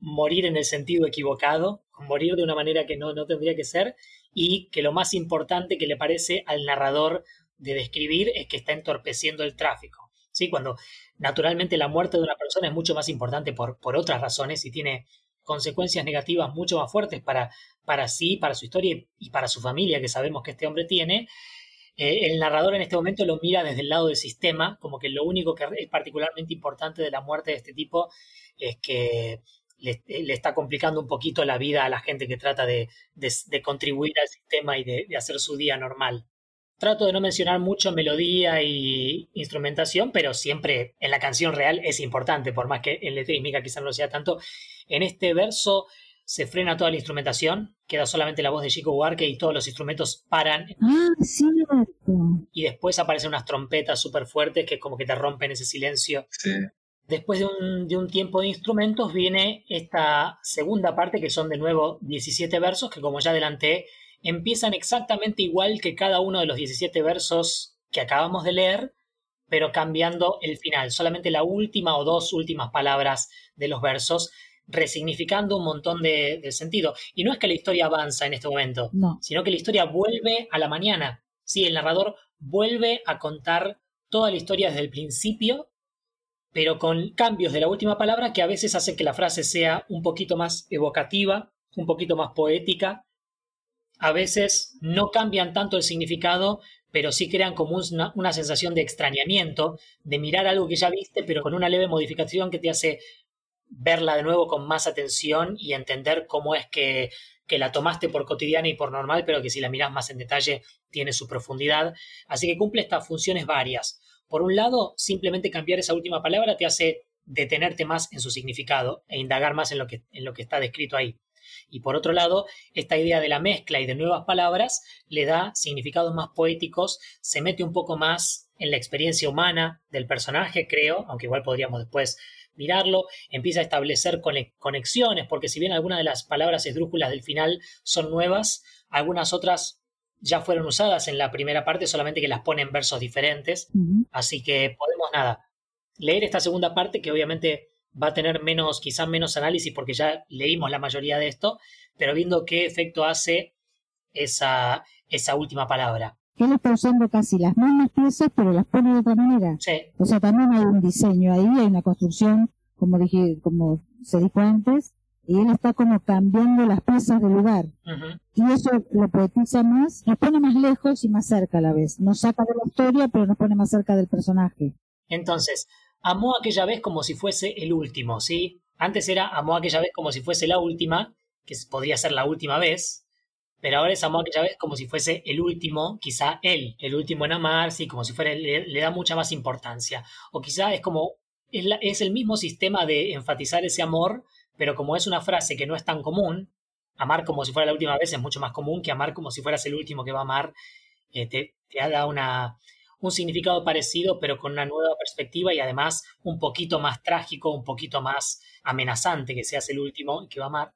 morir en el sentido equivocado, morir de una manera que no, no tendría que ser, y que lo más importante que le parece al narrador de describir es que está entorpeciendo el tráfico. ¿sí? Cuando naturalmente la muerte de una persona es mucho más importante por, por otras razones y tiene consecuencias negativas mucho más fuertes para, para sí, para su historia y- para su familia, que sabemos que este hombre tiene, eh, el narrador en este momento lo mira desde el lado del sistema, como que lo único que es particularmente importante de la muerte de este tipo es que le, está complicando un poquito la vida a la gente que trata de, contribuir al sistema y de, hacer su día normal. Trato de no mencionar mucho melodía y instrumentación, pero siempre en la canción real es importante, por más que en letra y quizás no lo sea tanto. En este verso se frena toda la instrumentación, queda solamente la voz de Chico Buarque y todos los instrumentos paran. Ah, cierto. Y después aparecen unas trompetas súper fuertes que como que te rompen ese silencio. Sí. Después de un, tiempo de instrumentos viene esta segunda parte que son de nuevo 17 versos que como ya adelanté empiezan exactamente igual que cada uno de los 17 versos que acabamos de leer, pero cambiando el final, solamente la última o dos últimas palabras de los versos, resignificando un montón de, sentido. Y no es que la historia avanza en este momento, sino que la historia vuelve a la mañana. Sí, el narrador vuelve a contar toda la historia desde el principio pero con cambios de la última palabra que a veces hacen que la frase sea un poquito más evocativa, un poquito más poética. A veces no cambian tanto el significado, pero sí crean como una, sensación de extrañamiento, de mirar algo que ya viste, pero con una leve modificación que te hace verla de nuevo con más atención y entender cómo es que, que la tomaste por cotidiana y por normal, pero que si la miras más en detalle tiene su profundidad. Así que cumple estas funciones varias. Por un lado, simplemente cambiar esa última palabra te hace detenerte más en su significado e indagar más en lo que, en lo que está descrito ahí. Y por otro lado, esta idea de la mezcla y de nuevas palabras le da significados más poéticos, se mete un poco más en la experiencia humana del personaje, creo, aunque igual podríamos después mirarlo, empieza a establecer conexiones, porque si bien algunas de las palabras esdrújulas del final son nuevas, algunas otras ya fueron usadas en la primera parte, solamente que las pone en versos diferentes. Así que podemos nada, leer esta segunda parte que obviamente va a tener menos, quizás menos análisis porque ya leímos la mayoría de esto, pero viendo qué efecto hace esa, esa última palabra. Él está usando casi las mismas piezas, pero las pone de otra manera. Sí. O sea, también hay un diseño ahí, hay una construcción, como dije, como se dijo antes, y él está como cambiando las piezas del lugar. Y eso lo poetiza más, nos pone más lejos y más cerca a la vez. Nos saca de la historia, pero nos pone más cerca del personaje. Entonces, amó aquella vez como si fuese el último, ¿sí? Antes era amó aquella vez como si fuese la última, que podría ser la última vez, pero ahora es amó aquella vez como si fuese el último, quizá él, el último en amar, sí, como si fuera, le, le da mucha más importancia. O quizá es como, es, el mismo sistema de enfatizar ese amor, pero como es una frase que no es tan común, amar como si fuera la última vez es mucho más común que amar como si fueras el último que va a amar, eh, te, te da una, un significado parecido, pero con una nueva perspectiva y además un poquito más trágico, un poquito más amenazante que seas el último que va a amar.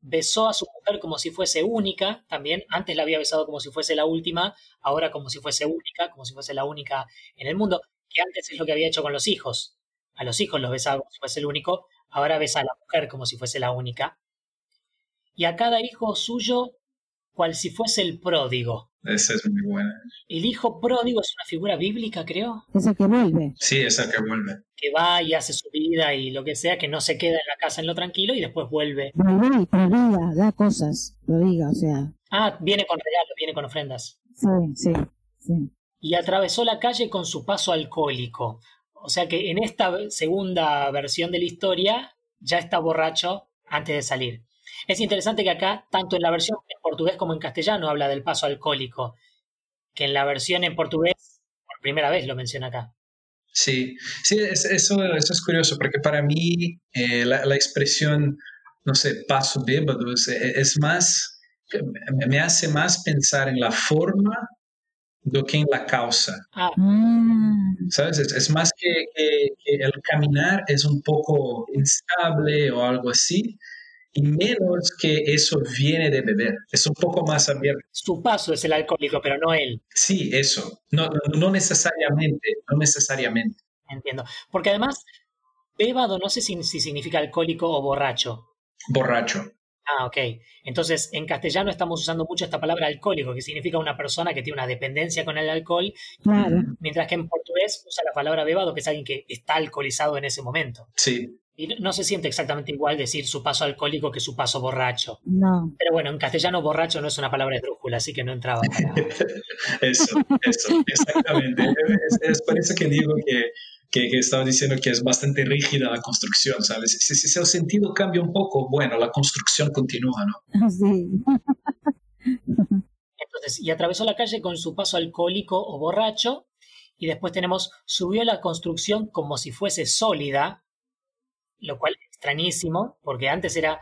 Besó a su mujer como si fuese única, también antes la había besado como si fuese la última, ahora como si fuese única, como si fuese la única en el mundo, que antes es lo que había hecho con los hijos. A los hijos los besaba como si fuese el único, ahora besa a la mujer como si fuese la única. Y a cada hijo suyo cual si fuese el pródigo. Esa es muy buena. El hijo pródigo es una figura bíblica, creo. Esa que vuelve. Sí, esa que vuelve. Que va y hace su vida y lo que sea, que no se queda en la casa en lo tranquilo y después vuelve. Vuelve y prodiga, da cosas, prodiga, o sea. Ah, viene con regalos, viene con ofrendas. Sí, sí, sí. Y atravesó la calle con su paso alcohólico. O sea que en esta segunda versión de la historia ya está borracho antes de salir. Es interesante que acá, tanto en la versión en portugués como en castellano, habla del paso alcohólico, que en la versión en portugués, por primera vez lo menciona acá. Sí, sí, eso, eso es curioso, porque para mí eh, la, expresión, no sé, paso bêbado es, es más, me hace más pensar en la forma do que en la causa. Ah. Mm. ¿Sabes? Es, más que, el caminar es un poco instable o algo así, y menos que eso viene de beber. Es un poco más abierto. Su paso es el alcohólico, pero no él. Sí, eso. No, no, necesariamente, no necesariamente. Entiendo. Porque además, bébado no sé si significa alcohólico o borracho. Borracho. Ah, ok. Entonces, en castellano estamos usando mucho esta palabra alcohólico, que significa una persona que tiene una dependencia con el alcohol, claro. mientras que en portugués usa la palabra bebado, que es alguien que está alcoholizado en ese momento. Sí. Y no se siente exactamente igual decir su paso alcohólico que su paso borracho. No. Pero bueno, en castellano borracho no es una palabra esdrújula, así que no entraba. eso, eso, exactamente. es, por eso que digo que que, estaba diciendo que es bastante rígida la construcción, ¿sabes? Si, si, el sentido cambia un poco, bueno, la construcción continúa, ¿no? Sí. Entonces, y atravesó la calle con su paso alcohólico o borracho, y después tenemos, subió la construcción como si fuese sólida, lo cual es extrañísimo, porque antes era,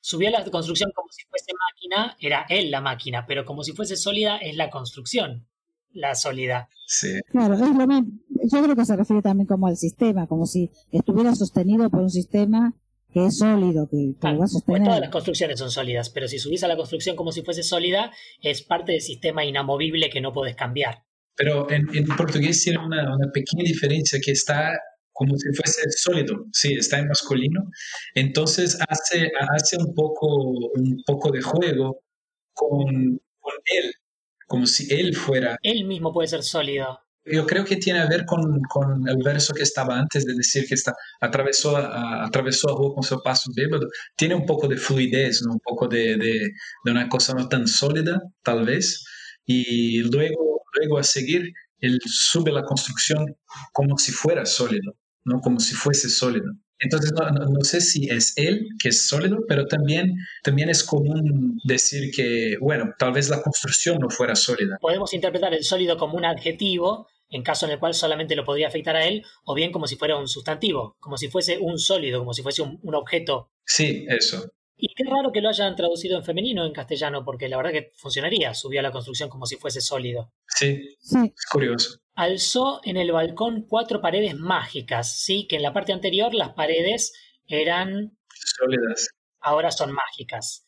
subió la construcción como si fuese máquina, era él la máquina, pero como si fuese sólida es la construcción, la sólida. Sí. Claro, es lo mismo. Yo creo que se refiere también como al sistema, como si estuviera sostenido por un sistema que es sólido, que, va a pues sostener. todas las construcciones son sólidas, pero si subís a la construcción como si fuese sólida, es parte del sistema inamovible que no puedes cambiar. Pero en, portugués tiene una, una, pequeña diferencia que está como si fuese sólido, sí, está en masculino. Entonces hace, hace un, poco, un poco de juego con, con él, como si él fuera. Él mismo puede ser sólido. Yo creo que tiene a ver con, con, el verso que estaba antes de decir que está, atravesó, a, atravesó a rua con su paso bêbado. Tiene un poco de fluidez, ¿no? un poco de, de, de, una cosa no tan sólida, tal vez. Y luego, luego a seguir, él sube la construcción como si fuera sólido, ¿no? como si fuese sólido. Entonces, no, no, sé si es él que es sólido, pero también, también es común decir que, bueno, tal vez la construcción no fuera sólida. Podemos interpretar el sólido como un adjetivo, en caso en el cual solamente lo podría afectar a él, o bien como si fuera un sustantivo, como si fuese un sólido, como si fuese un, un objeto. Sí, eso. Y qué raro que lo hayan traducido en femenino en castellano, porque la verdad que funcionaría, subió a la construcción como si fuese sólido. Sí, es curioso. Alzó en el balcón cuatro paredes mágicas, sí, que en la parte anterior las paredes eran sólidas. Ahora son mágicas.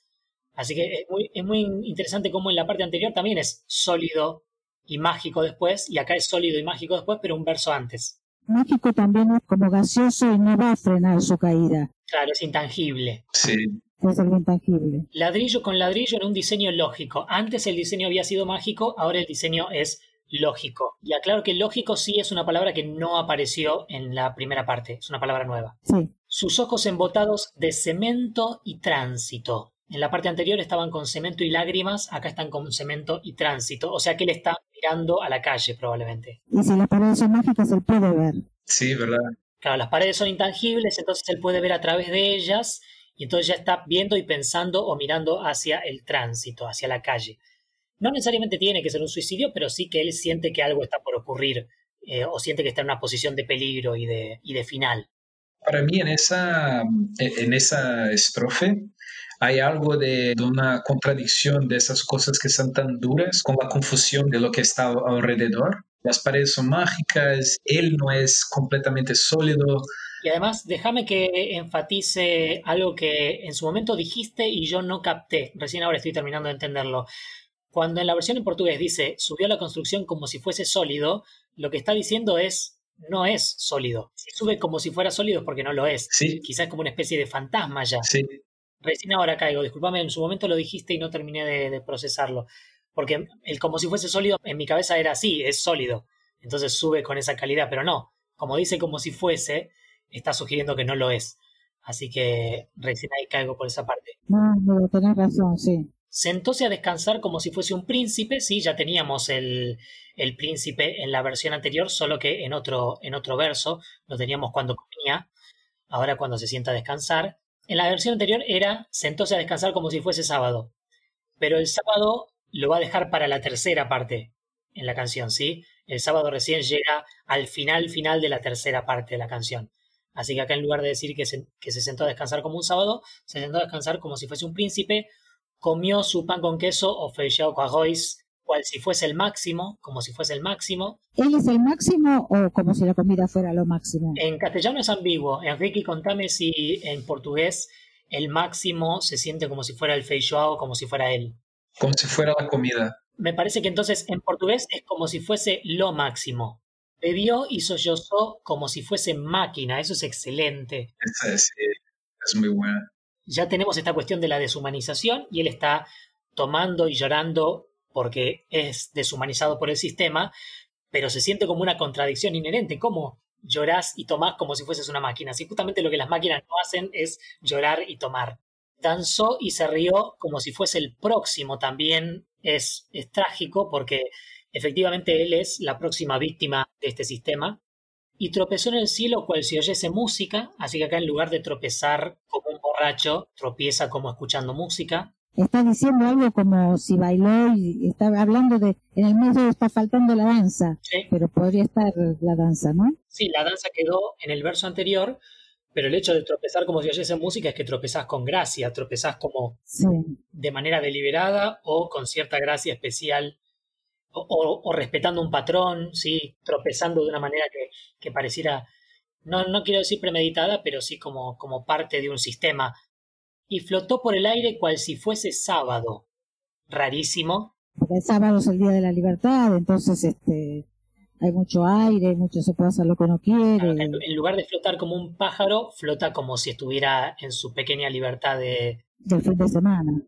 Así que es muy, es muy interesante cómo en la parte anterior también es sólido y mágico después, y acá es sólido y mágico después, pero un verso antes. Mágico también es como gaseoso y no va a frenar su caída. Claro, es intangible. Sí. Es algo intangible. Ladrillo con ladrillo en un diseño lógico. Antes el diseño había sido mágico, ahora el diseño es lógico. Y aclaro que lógico sí es una palabra que no apareció en la primera parte, es una palabra nueva. Sí. Sus ojos embotados de cemento y tránsito. En la parte anterior estaban con cemento y lágrimas, acá están con cemento y tránsito. O sea que él está mirando a la calle probablemente. Y si las paredes son mágicas, él puede ver. Sí, ¿verdad? Claro, las paredes son intangibles, entonces él puede ver a través de ellas y entonces ya está viendo y pensando o mirando hacia el tránsito, hacia la calle. No necesariamente tiene que ser un suicidio, pero sí que él siente que algo está por ocurrir eh, o siente que está en una posición de peligro y de, y de final. Para mí en esa, en esa estrofe hay algo de, una contradicción de esas cosas que son tan duras con la confusión de lo que está alrededor. Las paredes son mágicas, él no es completamente sólido. Y además, déjame que enfatice algo que en su momento dijiste y yo no capté. Recién ahora estoy terminando de entenderlo. Cuando en la versión en portugués dice subió la construcción como si fuese sólido, lo que está diciendo es no es sólido. Si sube como si fuera sólido es porque no lo es. Sí. Quizás como una especie de fantasma ya. Sí. Recién ahora caigo, discúlpame, en su momento lo dijiste y no terminé de, procesarlo. Porque el como si fuese sólido en mi cabeza era así, es sólido. Entonces sube con esa calidad, pero no. Como dice como si fuese, está sugiriendo que no lo es. Así que recién ahí caigo por esa parte. No, no, tenés razón, sí sentóse a descansar como si fuese un príncipe, sí, ya teníamos el, el, príncipe en la versión anterior, solo que en otro, en otro verso, lo teníamos cuando comía, ahora cuando se sienta a descansar. En la versión anterior era sentóse a descansar como si fuese sábado, pero el sábado lo va a dejar para la tercera parte en la canción, ¿sí? El sábado recién llega al final final de la tercera parte de la canción. Así que acá en lugar de decir que se, que se sentó a descansar como un sábado, se sentó a descansar como si fuese un príncipe, comió su pan con queso o feijão con arroz, cual si fuese el máximo, como si fuese el máximo. ¿Él es el máximo o como si la comida fuera lo máximo? En castellano es ambiguo. Enrique, contame si en portugués el máximo se siente como si fuera el feijoao, como si fuera él. Como si fuera la comida. Me parece que entonces en portugués es como si fuese lo máximo. Bebió y sollozó como si fuese máquina. Eso es excelente. Esa es, es muy buena ya tenemos esta cuestión de la deshumanización y él está tomando y llorando porque es deshumanizado por el sistema, pero se siente como una contradicción inherente. ¿Cómo llorás y tomás como si fueses una máquina? Si justamente lo que las máquinas no hacen es llorar y tomar. Danzó y se rió como si fuese el próximo también. Es, es trágico porque efectivamente él es la próxima víctima de este sistema y tropezó en el cielo cual si oyese música, así que acá en lugar de tropezar como un borracho, tropieza como escuchando música. Está diciendo algo como si bailó y está hablando de, en el medio está faltando la danza, pero podría estar la danza, ¿no? Sí, la danza quedó en el verso anterior, pero el hecho de tropezar como si oyese música es que tropezás con gracia, tropezás como de manera deliberada o con cierta gracia especial o, respetando un patrón, ¿sí? tropezando de una manera que, pareciera, no, no quiero decir premeditada, pero sí como, como parte de un sistema. Y flotó por el aire cual si fuese sábado. Rarísimo. Porque el sábado es el día de la libertad, entonces este, hay mucho aire, mucho se puede hacer lo que uno quiere. en lugar de flotar como un pájaro, flota como si estuviera en su pequeña libertad de... del fin de semana.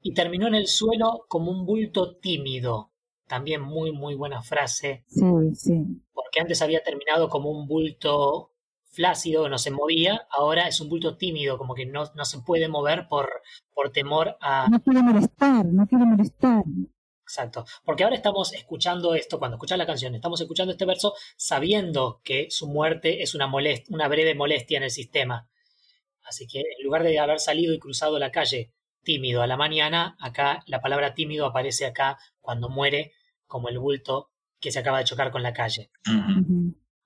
Y terminó en el suelo como un bulto tímido, también muy, muy buena frase. Sí, sí. Porque antes había terminado como un bulto flácido, no se movía, ahora es un bulto tímido, como que no, no se puede mover por, por temor a... No quiere molestar, no quiere molestar. Exacto, porque ahora estamos escuchando esto, cuando escuchas la canción, estamos escuchando este verso sabiendo que su muerte es una, molest una breve molestia en el sistema. Así que en lugar de haber salido y cruzado la calle tímido a la mañana, acá la palabra tímido aparece acá cuando muere como el bulto que se acaba de chocar con la calle.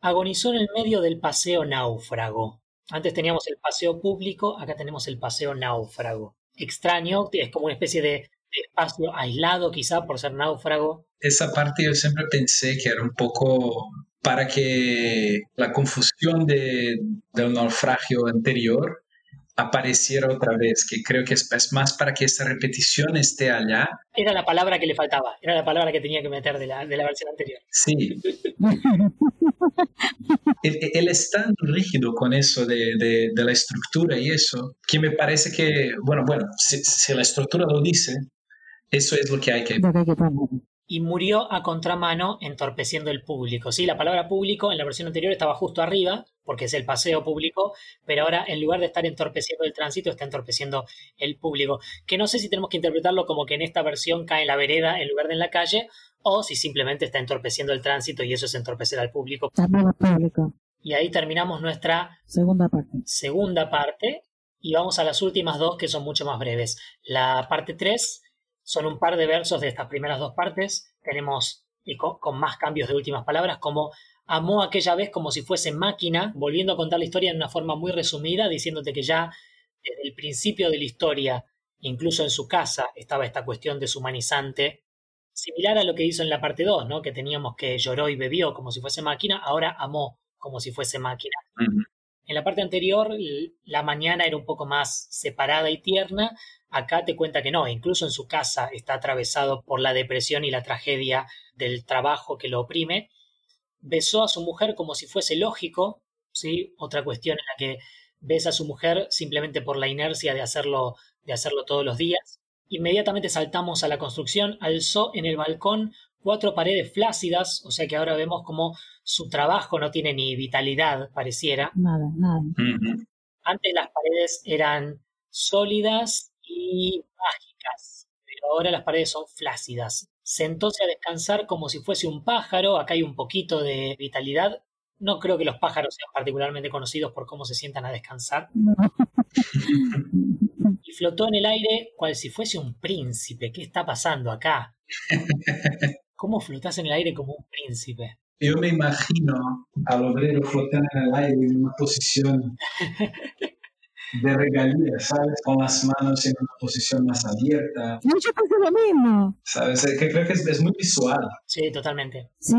Agonizó en el medio del paseo náufrago. Antes teníamos el paseo público, acá tenemos el paseo náufrago. Extraño, es como una especie de, espacio aislado quizá por ser náufrago. Esa parte yo siempre pensé que era un poco para que la confusión de, del naufragio anterior apareciera otra vez, que creo que es, más para que esa repetición esté allá. Era la palabra que le faltaba, era la palabra que tenía que meter de la, de la versión anterior. Sí. él, es tan rígido con eso de, de, de, la estructura y eso, que me parece que, bueno, bueno, si, si la estructura lo dice, eso es lo que hay que y murió a contramano entorpeciendo el público. Sí, la palabra público en la versión anterior estaba justo arriba, porque es el paseo público, pero ahora en lugar de estar entorpeciendo el tránsito, está entorpeciendo el público. Que no sé si tenemos que interpretarlo como que en esta versión cae en la vereda en lugar de en la calle, o si simplemente está entorpeciendo el tránsito y eso es entorpecer al público. Y ahí terminamos nuestra segunda parte. Segunda parte. Y vamos a las últimas dos que son mucho más breves. La parte 3 son un par de versos de estas primeras dos partes. Tenemos, y con, más cambios de últimas palabras, como amó aquella vez como si fuese máquina, volviendo a contar la historia en una forma muy resumida, diciéndote que ya desde el principio de la historia, incluso en su casa, estaba esta cuestión deshumanizante, similar a lo que hizo en la parte 2, ¿no? que teníamos que lloró y bebió como si fuese máquina, ahora amó como si fuese máquina. En la parte anterior, la mañana era un poco más separada y tierna, Acá te cuenta que no, incluso en su casa está atravesado por la depresión y la tragedia del trabajo que lo oprime. Besó a su mujer como si fuese lógico, ¿sí? Otra cuestión en la que besa a su mujer simplemente por la inercia de hacerlo, de hacerlo todos los días. Inmediatamente saltamos a la construcción, alzó en el balcón cuatro paredes flácidas, o sea que ahora vemos como su trabajo no tiene ni vitalidad, pareciera. Nada, nada. Antes las paredes eran sólidas y mágicas, pero ahora las paredes son flácidas. Sentóse a descansar como si fuese un pájaro, acá hay un poquito de vitalidad. No creo que los pájaros sean particularmente conocidos por cómo se sientan a descansar. y flotó en el aire cual si fuese un príncipe. ¿Qué está pasando acá? ¿Cómo flotas en el aire como un príncipe? Yo me imagino al obrero flotando en el aire en una posición de regalía, ¿sabes? Con las manos en una posición más abierta. No, yo pensé lo mismo. ¿Sabes? Que creo que es, muy visual. Sí, totalmente. Sí,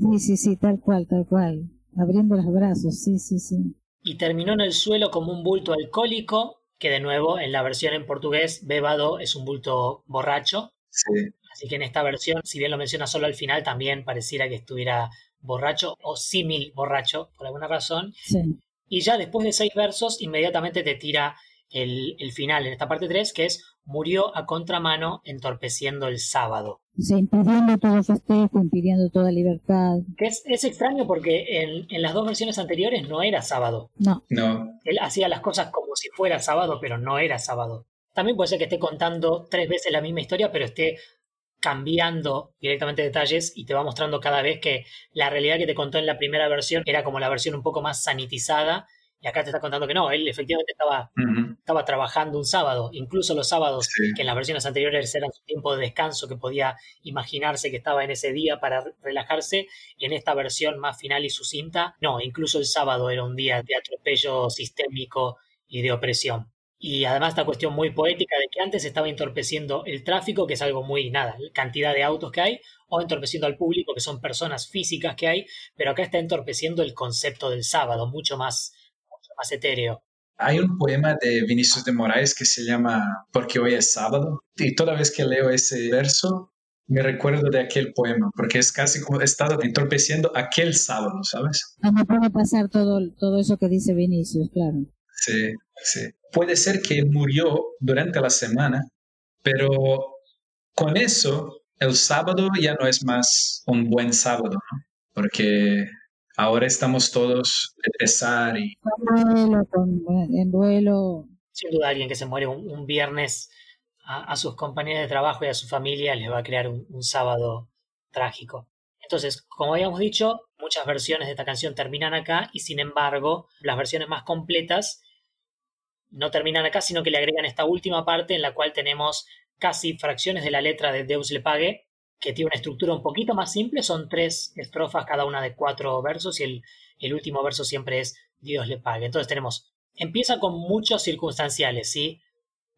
sí, sí, sí, tal cual, tal cual. Abriendo los brazos, sí, sí, sí. Y terminó en el suelo como un bulto alcohólico, que de nuevo en la versión en portugués, bebado es un bulto borracho. Sí. Así que en esta versión, si bien lo menciona solo al final, también pareciera que estuviera borracho o símil borracho, por alguna razón. Sí. Y ya después de seis versos, inmediatamente te tira el, final en esta parte 3, que es murió a contramano entorpeciendo el sábado. Sí, impidiendo todo festejo, impidiendo toda libertad. Que es, es extraño porque en, en, las dos versiones anteriores no era sábado. No. No. Él hacía las cosas como si fuera sábado, pero no era sábado. También puede ser que esté contando tres veces la misma historia, pero esté cambiando directamente detalles y te va mostrando cada vez que la realidad que te contó en la primera versión era como la versión un poco más sanitizada. Y acá te está contando que no, él efectivamente estaba, estaba trabajando un sábado, incluso los sábados, que en las versiones anteriores eran su tiempo de descanso, que podía imaginarse que estaba en ese día para relajarse, en esta versión más final y sucinta, no, incluso el sábado era un día de atropello sistémico y de opresión. Y además esta cuestión muy poética de que antes estaba entorpeciendo el tráfico, que es algo muy, nada, cantidad de autos que hay, o entorpeciendo al público, que son personas físicas que hay, pero acá está entorpeciendo el concepto del sábado, mucho más más etéreo. Hay un poema de Vinicius de Moraes que se llama Porque hoy es sábado y toda vez que leo ese verso me recuerdo de aquel poema porque es casi como he estado entorpeciendo aquel sábado, ¿sabes? No me puede pasar todo, todo eso que dice Vinicius, claro. Sí, sí. Puede ser que murió durante la semana, pero con eso el sábado ya no es más un buen sábado, ¿no? Porque ahora estamos todos de pesar y... en duelo. Sin duda alguien que se muere un, viernes a, sus compañeros de trabajo y a su familia les va a crear un, sábado trágico. Entonces, como habíamos dicho, muchas versiones de esta canción terminan acá y sin embargo las versiones más completas no terminan acá, sino que le agregan esta última parte en la cual tenemos casi fracciones de la letra de Deus le pague que tiene una estructura un poquito más simple, son tres estrofas, cada una de cuatro versos, y el, último verso siempre es Dios le pague. Entonces tenemos, empieza con muchos circunstanciales, ¿sí?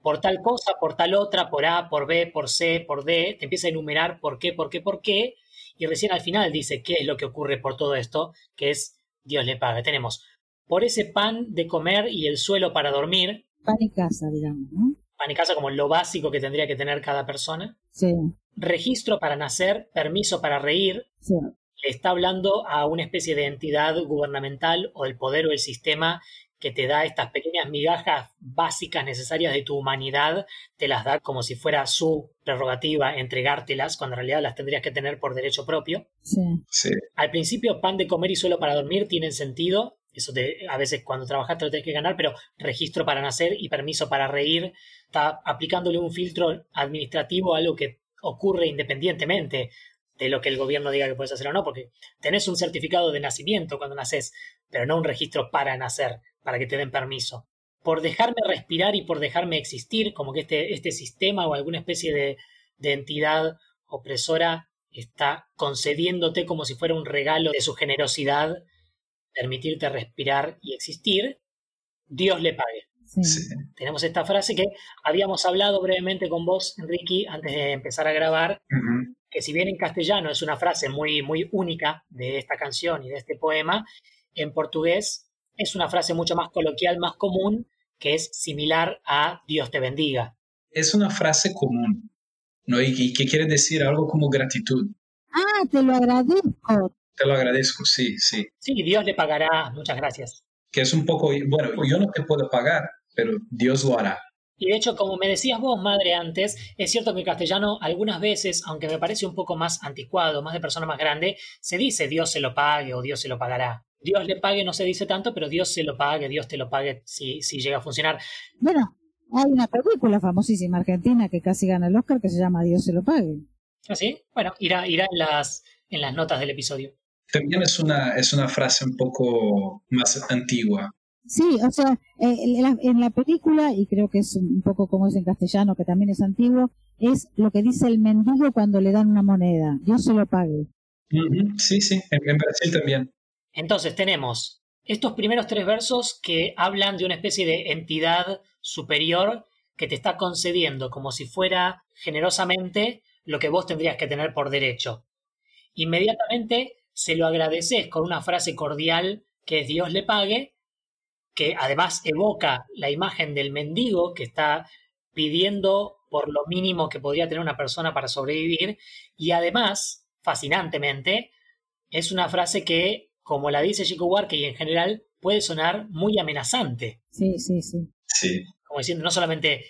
Por tal cosa, por tal otra, por A, por B, por C, por D, te empieza a enumerar por qué, por qué, por qué, y recién al final dice qué es lo que ocurre por todo esto, que es Dios le pague. Tenemos por ese pan de comer y el suelo para dormir. Pan y casa, digamos, ¿no? Pan y casa como lo básico que tendría que tener cada persona. Sí registro para nacer, permiso para reír, le está hablando a una especie de entidad gubernamental o del poder o el sistema que te da estas pequeñas migajas básicas necesarias de tu humanidad, te las da como si fuera su prerrogativa entregártelas, cuando en realidad las tendrías que tener por derecho propio. Sí. Al principio, pan de comer y suelo para dormir tienen sentido, eso te, a veces cuando trabajas te lo tienes que ganar, pero registro para nacer y permiso para reír, está aplicándole un filtro administrativo a algo que ocurre independientemente de lo que el gobierno diga que puedes hacer o no, porque tenés un certificado de nacimiento cuando naces, pero no un registro para nacer, para que te den permiso. Por dejarme respirar y por dejarme existir, como que este, este sistema o alguna especie de entidad opresora está concediéndote como si fuera un regalo de su generosidad, permitirte respirar y existir, Dios le pague. Tenemos esta frase que habíamos hablado brevemente con vos, Enrique, antes de empezar a grabar, que si bien en castellano es una frase muy, muy única de esta canción y de este poema, en portugués es una frase mucho más coloquial, más común, que es similar a Dios te bendiga. Es una frase común, ¿no? Y, que quiere decir algo como gratitud. Ah, te lo agradezco. Te lo agradezco, sí, sí. Sí, Dios le pagará, muchas gracias. Que es un poco, bueno, yo no te puedo pagar, pero Dios lo hará. Y de hecho, como me decías vos, madre, antes, es cierto que en castellano algunas veces, aunque me parece un poco más anticuado, más de persona más grande, se dice Dios se lo pague o Dios se lo pagará. Dios le pague no se dice tanto, pero Dios se lo pague, Dios te lo pague si, si llega a funcionar. Bueno, hay una película famosísima argentina que casi gana el Oscar que se llama Dios se lo pague. ¿Ah, sí? Bueno, irá, irá en, las, en las notas del episodio. También es una, es una frase un poco más antigua. Sí, o sea, eh, en, la, película, y creo que es un poco como es en castellano, que también es antiguo, es lo que dice el mendigo cuando le dan una moneda. Dios se lo pague. Sí, sí, en, Brasil también. Entonces tenemos estos primeros tres versos que hablan de una especie de entidad superior que te está concediendo como si fuera generosamente lo que vos tendrías que tener por derecho. Inmediatamente se lo agradeces con una frase cordial que es Dios le pague que además evoca la imagen del mendigo que está pidiendo por lo mínimo que podría tener una persona para sobrevivir y además, fascinantemente, es una frase que, como la dice Chico Huarque y en general, puede sonar muy amenazante. Sí, sí, sí. Sí. Como diciendo, no solamente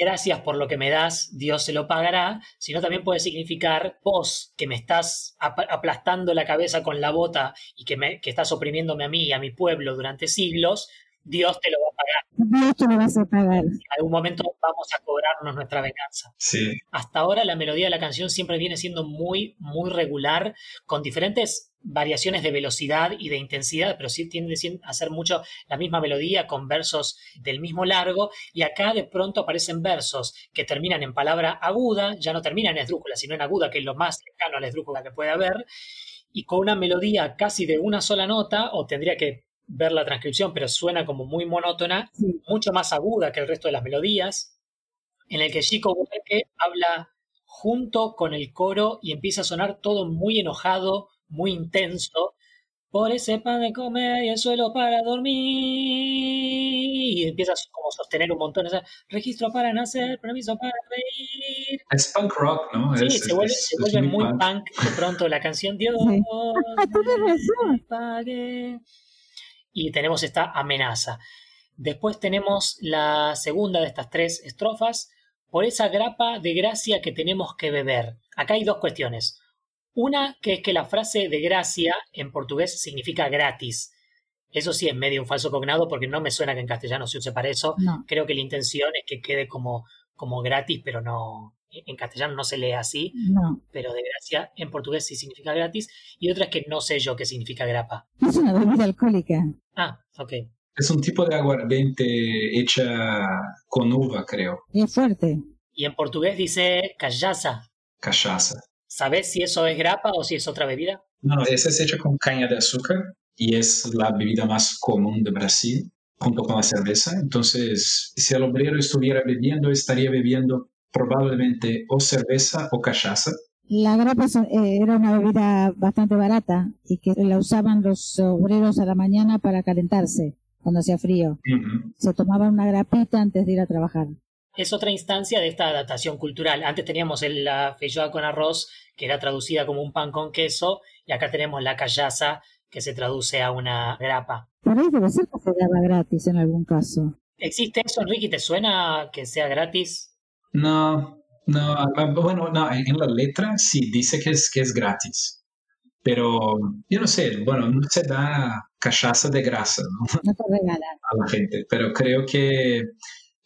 gracias por lo que me das, Dios se lo pagará, sino también puede significar vos que me estás aplastando la cabeza con la bota y que, me, que estás oprimiéndome a mí y a mi pueblo durante siglos, Dios te lo va a pagar. Dios te lo vas a pagar. En algún momento vamos a cobrarnos nuestra venganza. Sí. Hasta ahora la melodía de la canción siempre viene siendo muy, muy regular, con diferentes variaciones de velocidad y de intensidad, pero sí tiende a ser mucho la misma melodía con versos del mismo largo y acá de pronto aparecen versos que terminan en palabra aguda, ya no terminan en esdrújula, sino en aguda, que es lo más cercano a la esdrújula que puede haber, y con una melodía casi de una sola nota, o tendría que ver la transcripción, pero suena como muy monótona, mucho más aguda que el resto de las melodías, en el que Chico Buarque habla junto con el coro y empieza a sonar todo muy enojado, muy intenso, por ese pan de comer y el suelo para dormir. Y empiezas como a sostener un montón. O registro para nacer, permiso para reír. Es punk rock, ¿no? Sí, se vuelve, se vuelve muy punk. De pronto la canción Dios pague. Y tenemos esta amenaza. Después tenemos la segunda de estas tres estrofas. Por esa grapa de gracia que tenemos que beber. Acá hay dos cuestiones. Una que es que la frase de gracia en portugués significa gratis. Eso sí es medio un falso cognado porque no me suena que en castellano se use para eso. Creo que la intención es que quede como, como gratis, pero no. En castellano no se lee así. Pero de gracia en portugués sí significa gratis. Y otra es que no sé yo qué significa grapa. Es una bebida alcohólica. Ah, ok. Es un tipo de aguardiente hecha con uva, creo. Y es fuerte. Y en portugués dice callaza. Cachaza. ¿Sabes si eso es grapa o si es otra bebida? No, esa es hecha con caña de azúcar y es la bebida más común de Brasil junto con la cerveza. Entonces, si el obrero estuviera bebiendo, estaría bebiendo probablemente o cerveza o cachaza. La grapa eh, era una bebida bastante barata y que la usaban los obreros a la mañana para calentarse cuando hacía frío. Se tomaban una grapita antes de ir a trabajar es otra instancia de esta adaptación cultural. Antes teníamos la feijoada con arroz, que era traducida como un pan con queso, y acá tenemos la callaza, que se traduce a una grapa. Por ahí debe ser que se daba gratis en algún caso. ¿Existe eso, Enrique? ¿Te suena que sea gratis? No, no, ah, bueno, no, en la letra sí dice que es, que es gratis. Pero yo no sé, bueno, no se da callaza de grasa ¿no? No te a la gente, pero creo que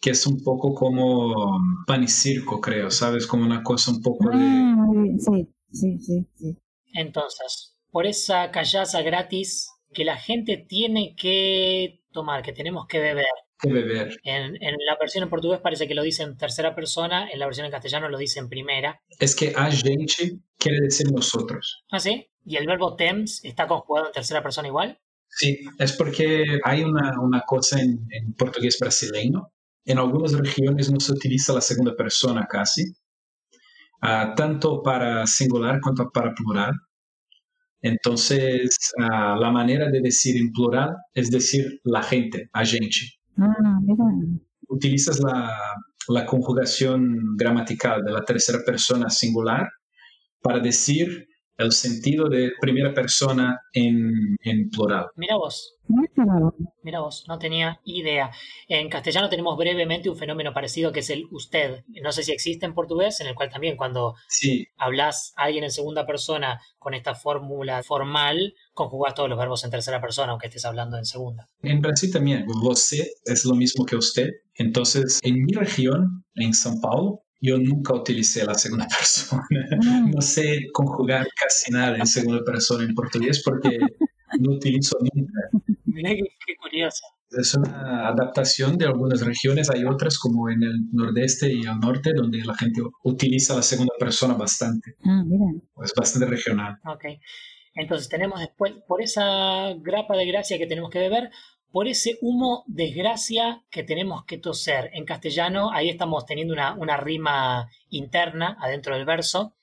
que es un poco como pan y circo, creo, ¿sabes? Como una cosa un poco de... Ah, sí, sí, sí, sí. Entonces, por esa callaza gratis que la gente tiene que tomar, que tenemos que beber. Que beber. En, en, la versión en portugués parece que lo dice en tercera persona, en la versión en castellano lo dice en primera. Es que a gente quiere decir nosotros. ¿Ah, sí? ¿Y el verbo tems está conjugado en tercera persona igual? Sí, es porque hay una, una cosa en, en portugués brasileño en algunas regiones no se utiliza la segunda persona casi, uh, tanto para singular cuanto para plural. Entonces, uh, la manera de decir en plural es decir la gente, a gente. Ah, Utilizas la, la conjugación gramatical de la tercera persona singular para decir el sentido de primera persona en, en plural. Mira vos. Mira vos, no tenía idea. En castellano tenemos brevemente un fenómeno parecido que es el usted. No sé si existe en portugués, en el cual también cuando sí. hablas a alguien en segunda persona con esta fórmula formal, conjugas todos los verbos en tercera persona, aunque estés hablando en segunda. En Brasil también, você es lo mismo que usted. Entonces, en mi región, en São Paulo, yo nunca utilicé la segunda persona. Mm. No sé conjugar casi nada en segunda persona en portugués porque no utilizo nunca. Mira qué, curioso. Es una adaptación de algunas regiones, hay otras como en el nordeste y el norte donde la gente utiliza la segunda persona bastante. Ah, mira. Es bastante regional. Ok. Entonces tenemos después, por esa grapa de gracia que tenemos que beber, por ese humo desgracia que tenemos que toser. En castellano, ahí estamos teniendo una, rima interna adentro del verso,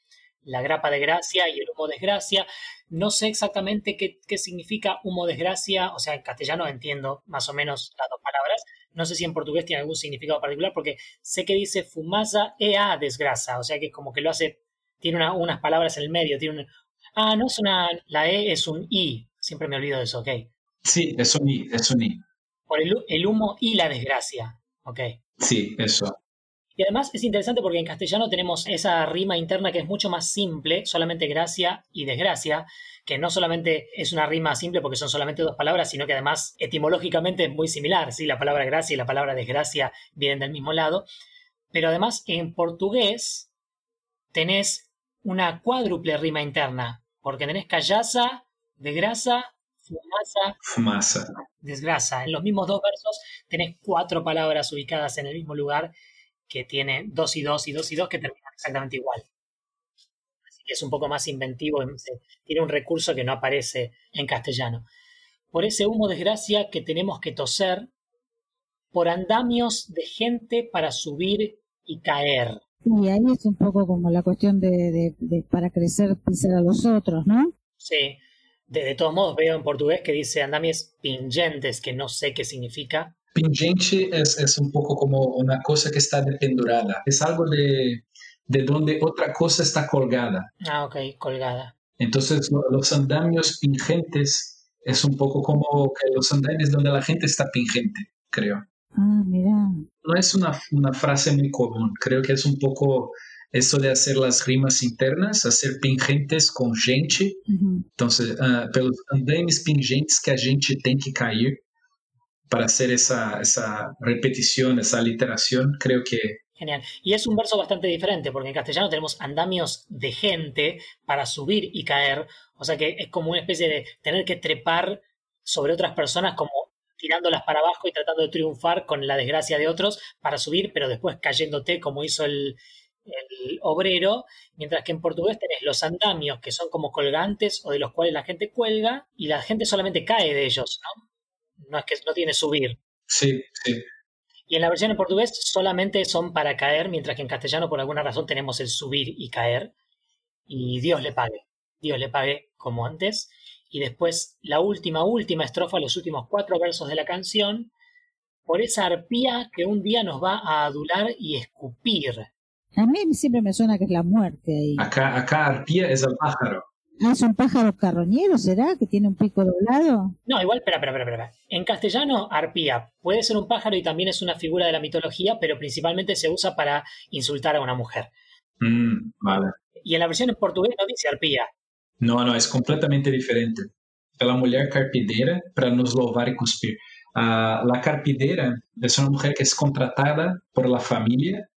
la grapa de gracia y el humo desgracia. No sé exactamente qué, significa humo desgracia, o sea, en castellano entiendo más o menos las dos palabras. No sé si en portugués tiene algún significado particular, porque sé que dice fumaza ea desgrasa, o sea que como que lo hace, tiene unas palabras en el medio, tiene ah, no es una, la e es un i, siempre me olvido de eso, ok. Sí, es un I, es un I. Por el, humo y la desgracia. Ok. Sí, eso. Y además es interesante porque en castellano tenemos esa rima interna que es mucho más simple, solamente gracia y desgracia, que no solamente es una rima simple porque son solamente dos palabras, sino que además etimológicamente es muy similar. ¿sí? La palabra gracia y la palabra desgracia vienen del mismo lado. Pero además en portugués tenés una cuádruple rima interna, porque tenés callaza, desgrasa, fumasa, desgrasa. En los mismos dos versos tenés cuatro palabras ubicadas en el mismo lugar que tiene dos y dos y dos y dos que terminan exactamente igual. Así que es un poco más inventivo, tiene un recurso que no aparece en castellano. Por ese humo desgracia que tenemos que toser, por andamios de gente para subir y caer. Y ahí es un poco como la cuestión de, de- de para crecer pisar a los otros, ¿no? Sí, de, de todos modos veo en portugués que dice andamios pingentes, que no sé qué significa. Pingente es, es un poco como una cosa que está dependurada. Es algo de, de donde otra cosa está colgada. Ah, ok, colgada. Entonces, lo- los andamios pingentes es un poco como que los andamios donde la gente está pingente, creo. Ah, mira. No es una, una frase muy común, creo que es un poco eso de hacer las rimas internas, hacer pingentes com gente. Ujú. Entonces, ah, pelos andames pingentes que a gente tem que cair para hacer esa, esa repetición, esa aliteración, creo que Genial. Y es un verso bastante diferente, porque en castellano tenemos andamios de gente para subir y caer. O sea que es como una especie de tener que trepar sobre otras personas, como tirándolas para abajo y tratando de triunfar con la desgracia de otros para subir, pero después cayéndote como hizo el, el obrero. Mientras que en portugués tenés los andamios que son como colgantes o de los cuales la gente cuelga y la gente solamente cae de ellos, ¿no? No es que no tiene subir. sí, sí. Y en la versión en portugués solamente son para caer, mientras que en castellano por alguna razón tenemos el subir y caer. Y Dios le pague. Dios le pague como antes. Y después la última, última estrofa, los últimos cuatro versos de la canción, por esa arpía que un día nos va a adular y escupir. A mí siempre me suena que es la muerte ahí. Acá, acá arpía es el pájaro. Ah, es un pájaro carroñero, ¿será? Que tiene un pico doblado. No, igual, espera, espera, espera, espera. En castellano, arpía puede ser un pájaro y también es una figura de la mitología, pero principalmente se usa para insultar a una mujer. Mm, vale. Y en la versión en portugués no dice arpía, Não, não, é completamente diferente. Pela mulher carpideira para nos louvar e cuspir. Ah, la carpidera es una mujer que es contratada por la familia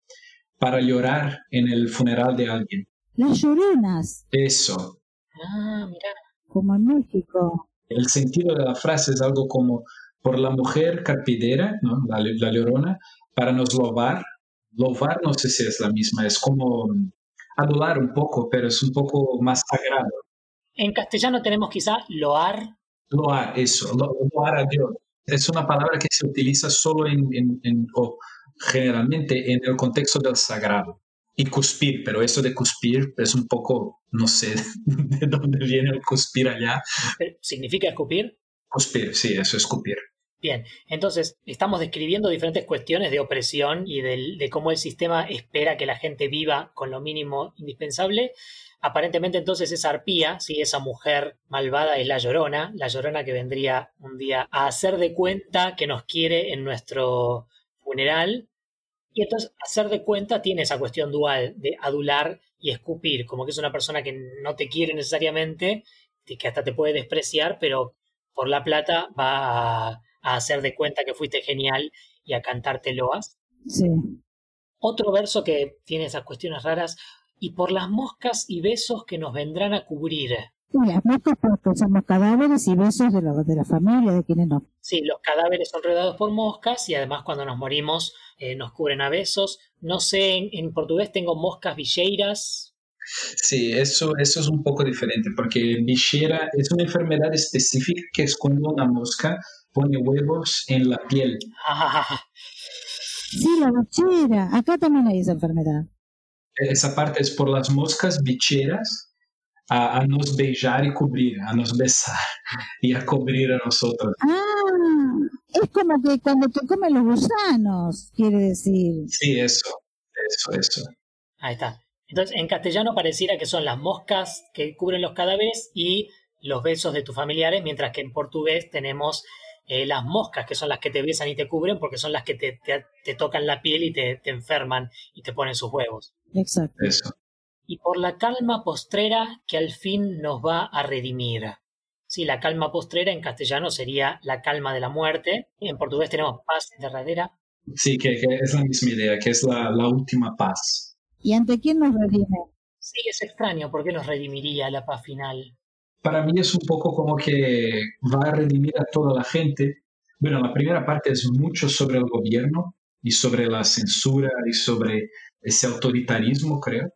para llorar en el funeral de alguien. Las lloronas, Eso. Ah, mira. como en México. El sentido de la frase es algo como por la mujer carpidera, ¿no? la, la llorona, para nos louvar. Louvar no sé si es la misma, es como adular un poco, pero es un poco más sagrado. En castellano tenemos quizá loar. Loar, eso, lo- loar a Dios. Es una palabra que se utiliza solo en, en- en- o generalmente en el contexto del sagrado. Y cuspir, pero eso de cuspir es un poco, no sé de dónde viene el cuspir allá. eh, ¿Significa escupir? Cuspir, sí, eso es cuspir. Bien, entonces estamos describiendo diferentes cuestiones de opresión y del- de cómo el sistema espera que la gente viva con lo mínimo indispensable. Aparentemente entonces esa arpía, ¿sí? esa mujer malvada es la llorona, la llorona que vendría un día a hacer de cuenta que nos quiere en nuestro funeral. Y entonces hacer de cuenta tiene esa cuestión dual de adular y escupir, como que es una persona que no te quiere necesariamente, y que hasta te puede despreciar, pero por la plata va a, a hacer de cuenta que fuiste genial y a cantarte loas. Sí. Otro verso que tiene esas cuestiones raras, y por las moscas y besos que nos vendrán a cubrir. Y las moscas porque somos cadáveres y besos de, la- de la familia, de quienes no. Sí, los cadáveres son rodeados por moscas y además cuando nos morimos eh, nos cubren a besos. No sé, en, en portugués tengo moscas villeiras. Sí, eso, eso es un poco diferente, porque bichera es una enfermedad específica que es cuando una mosca pone huevos en la piel. Ah, Sí, la bichera. Acá también hay esa enfermedad. Esa parte es por las moscas bicheras a, a nos beijar y cubrir, a nos besar y a cubrir a nosotros. Ah, es como que cuando te comen los gusanos, quiere decir. Sí, eso, eso, eso. ahí está. Entonces, en castellano pareciera que son las moscas que cubren los cadáveres y los besos de tus familiares, mientras que en portugués tenemos eh, las moscas, que son las que te besan y te cubren, porque son las que te, te, tocan la piel y te, te, enferman y te ponen sus huevos. Exacto. Eso. Y por la calma postrera que al fin nos va a redimir. Sí, la calma postrera en castellano sería la calma de la muerte. En portugués tenemos paz derradera. Sí, que, es la misma idea, que es la, la última paz. ¿Y ante quién nos redime? Sí, es extraño. ¿Por qué nos redimiría la paz final? Para mí es un poco como que va a redimir a toda la gente. Bueno, la primera parte es mucho sobre el gobierno y sobre la censura y sobre ese autoritarismo, creo.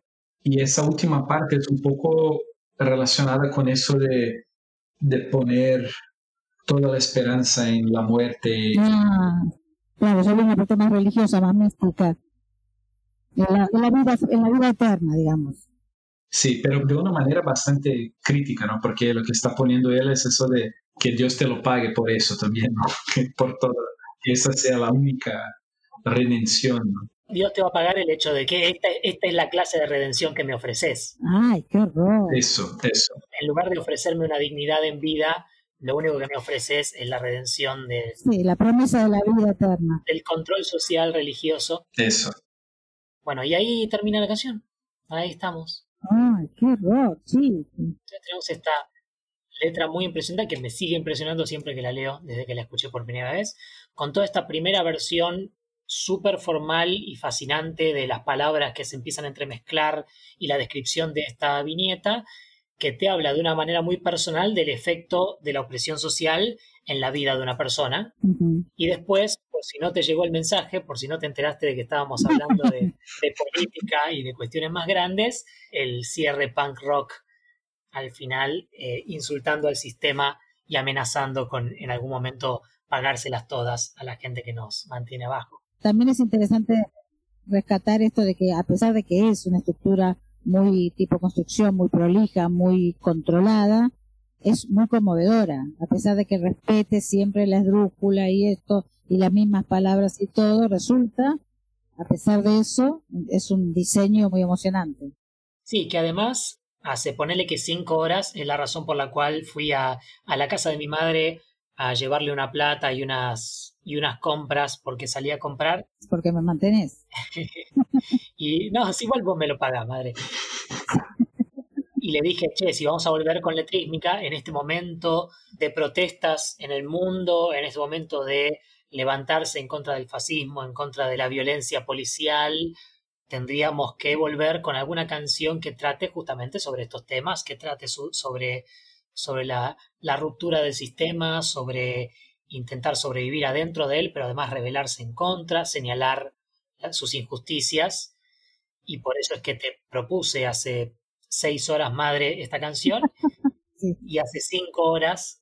Y esa última parte es un poco relacionada con eso de, de poner toda la esperanza en la muerte. Ah, claro, sobre una parte más religiosa, más mística. En la, vida, en la vida eterna, digamos. Sí, pero de una manera bastante crítica, ¿no? Porque lo que está poniendo él es eso de que Dios te lo pague por eso también, ¿no? Que por todo, que esa sea la única redención, ¿no? Dios te va a pagar el hecho de que esta, esta, es la clase de redención que me ofreces. Ay, qué horror. Eso, eso. En lugar de ofrecerme una dignidad en vida, lo único que me ofreces es la redención de... Sí, la promesa de la vida eterna. Del control social religioso. Eso. Bueno, y ahí termina la canción. Ahí estamos. ¡Ay, qué horror! Sí. tenemos esta letra muy impresionante que me sigue impresionando siempre que la leo, desde que la escuché por primera vez, con toda esta primera versión súper formal y fascinante de las palabras que se empiezan a entremezclar y la descripción de esta viñeta, que te habla de una manera muy personal del efecto de la opresión social en la vida de una persona. Y después, por si no te llegó el mensaje, por si no te enteraste de que estábamos hablando de, política y de cuestiones más grandes, el cierre punk rock al final, eh, insultando al sistema y amenazando con en algún momento pagárselas todas a la gente que nos mantiene abajo. También es interesante rescatar esto de que a pesar de que es una estructura muy tipo construcción, muy prolija, muy controlada, es muy conmovedora, a pesar de que respete siempre la esdrújula y esto y las mismas palabras y todo, resulta, a pesar de eso, es un diseño muy emocionante. Sí, que además hace ponerle que cinco horas es la razón por la cual fui a, a la casa de mi madre a llevarle una plata y unas y unas compras porque salí a comprar. Porque me mantenés. y no, si vuelvo me lo paga, madre. y le dije, che, si vamos a volver con Letrísmica en este momento de protestas en el mundo, en este momento de levantarse en contra del fascismo, en contra de la violencia policial, tendríamos que volver con alguna canción que trate justamente sobre estos temas, que trate sobre, sobre la, la ruptura del sistema, sobre intentar sobrevivir adentro de él, pero además rebelarse en contra, señalar sus injusticias. Y por eso es que te propuse hace seis horas, madre, esta canción. Y hace cinco horas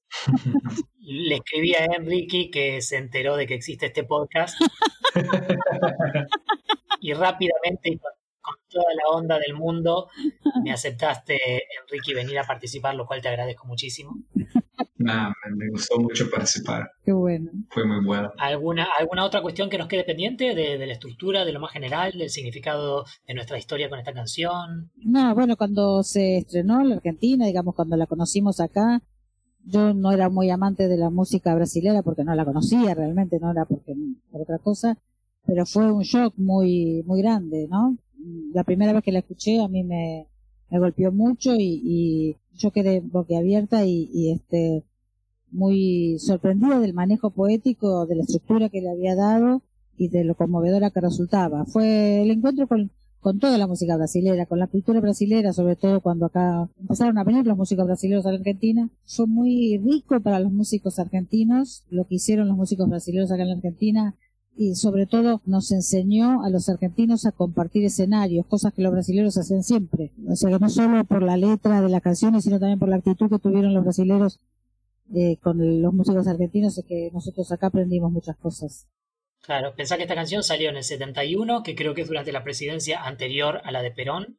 le escribí a Enrique que se enteró de que existe este podcast. y rápidamente, con, con toda la onda del mundo, me aceptaste, Enrique, venir a participar, lo cual te agradezco muchísimo. Nada, me gustó mucho participar. Qué bueno. Fue muy bueno. ¿Alguna, alguna otra cuestión que nos quede pendiente de, la estructura, de lo más general, del significado de nuestra historia con esta canción? No, bueno, cuando se estrenó en la Argentina, digamos, cuando la conocimos acá, yo no era muy amante de la música brasilera porque no la conocía realmente, no era porque por otra cosa, pero fue un shock muy muy grande, ¿no? La primera vez que la escuché a mí me, me golpeó mucho y, yo quedé boquiabierta y, y este muy sorprendida del manejo poético, de la estructura que le había dado y de lo conmovedora que resultaba. Fue el encuentro con, con toda la música brasilera, con la cultura brasilera, sobre todo cuando acá empezaron a venir los músicos brasileños a la Argentina. Fue muy rico para los músicos argentinos lo que hicieron los músicos brasileños acá en la Argentina y sobre todo nos enseñó a los argentinos a compartir escenarios, cosas que los brasileños hacían siempre. O sea, no solo por la letra de las canciones, sino también por la actitud que tuvieron los brasileños eh, con los músicos argentinos, es que nosotros acá aprendimos muchas cosas. Claro, pensá que esta canción salió en el 71, que creo que es durante la presidencia anterior a la de Perón,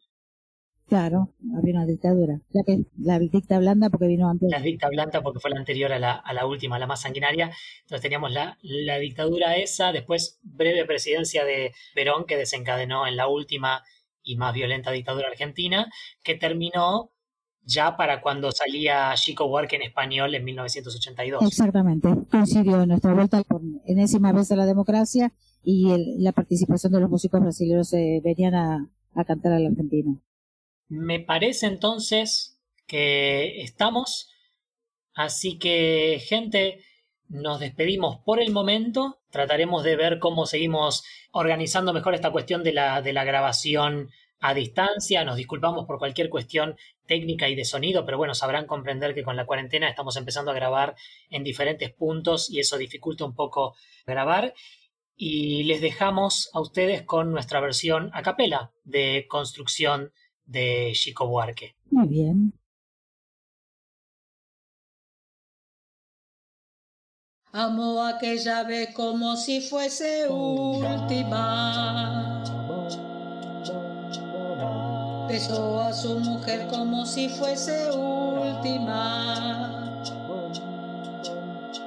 Claro, había una dictadura. La, que, la dicta blanda porque vino antes. La dicta blanda porque fue la anterior a la, a la última, la más sanguinaria. Entonces teníamos la, la dictadura esa, después breve presidencia de Perón que desencadenó en la última y más violenta dictadura argentina, que terminó ya para cuando salía Chico Work en español en 1982. Exactamente, coincidió nuestra vuelta por enésima vez a la democracia y la participación de los músicos brasileños eh, venían a, a cantar a la Argentina. Me parece entonces que estamos, así que gente, nos despedimos por el momento, trataremos de ver cómo seguimos organizando mejor esta cuestión de la, de la grabación a distancia. Nos disculpamos por cualquier cuestión técnica y de sonido, pero bueno, sabrán comprender que con la cuarentena estamos empezando a grabar en diferentes puntos y eso dificulta un poco grabar. Y les dejamos a ustedes con nuestra versión a capela de construcción de Chico Buarque. Muy bien. Amo aquella vez como si fuese última besó a su mujer como si fuese última.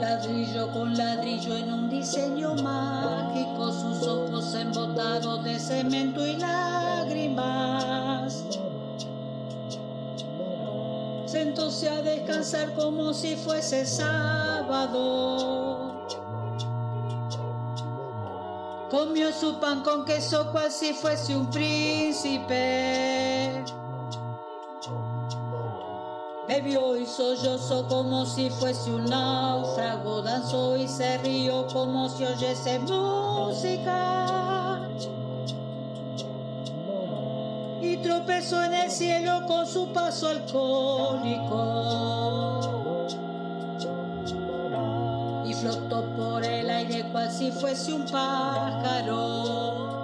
Ladrillo con ladrillo en un diseño mágico, sus ojos embotados de cemento y lágrimas. Sentóse a descansar como si fuese sábado Comió su pan con queso cual si fuese un príncipe. Bebió y sollozó como si fuese un náufrago, danzó y se rió como si oyese música. Y tropezó en el cielo con su paso alcohólico flotó por el aire cual si fuese un pájaro.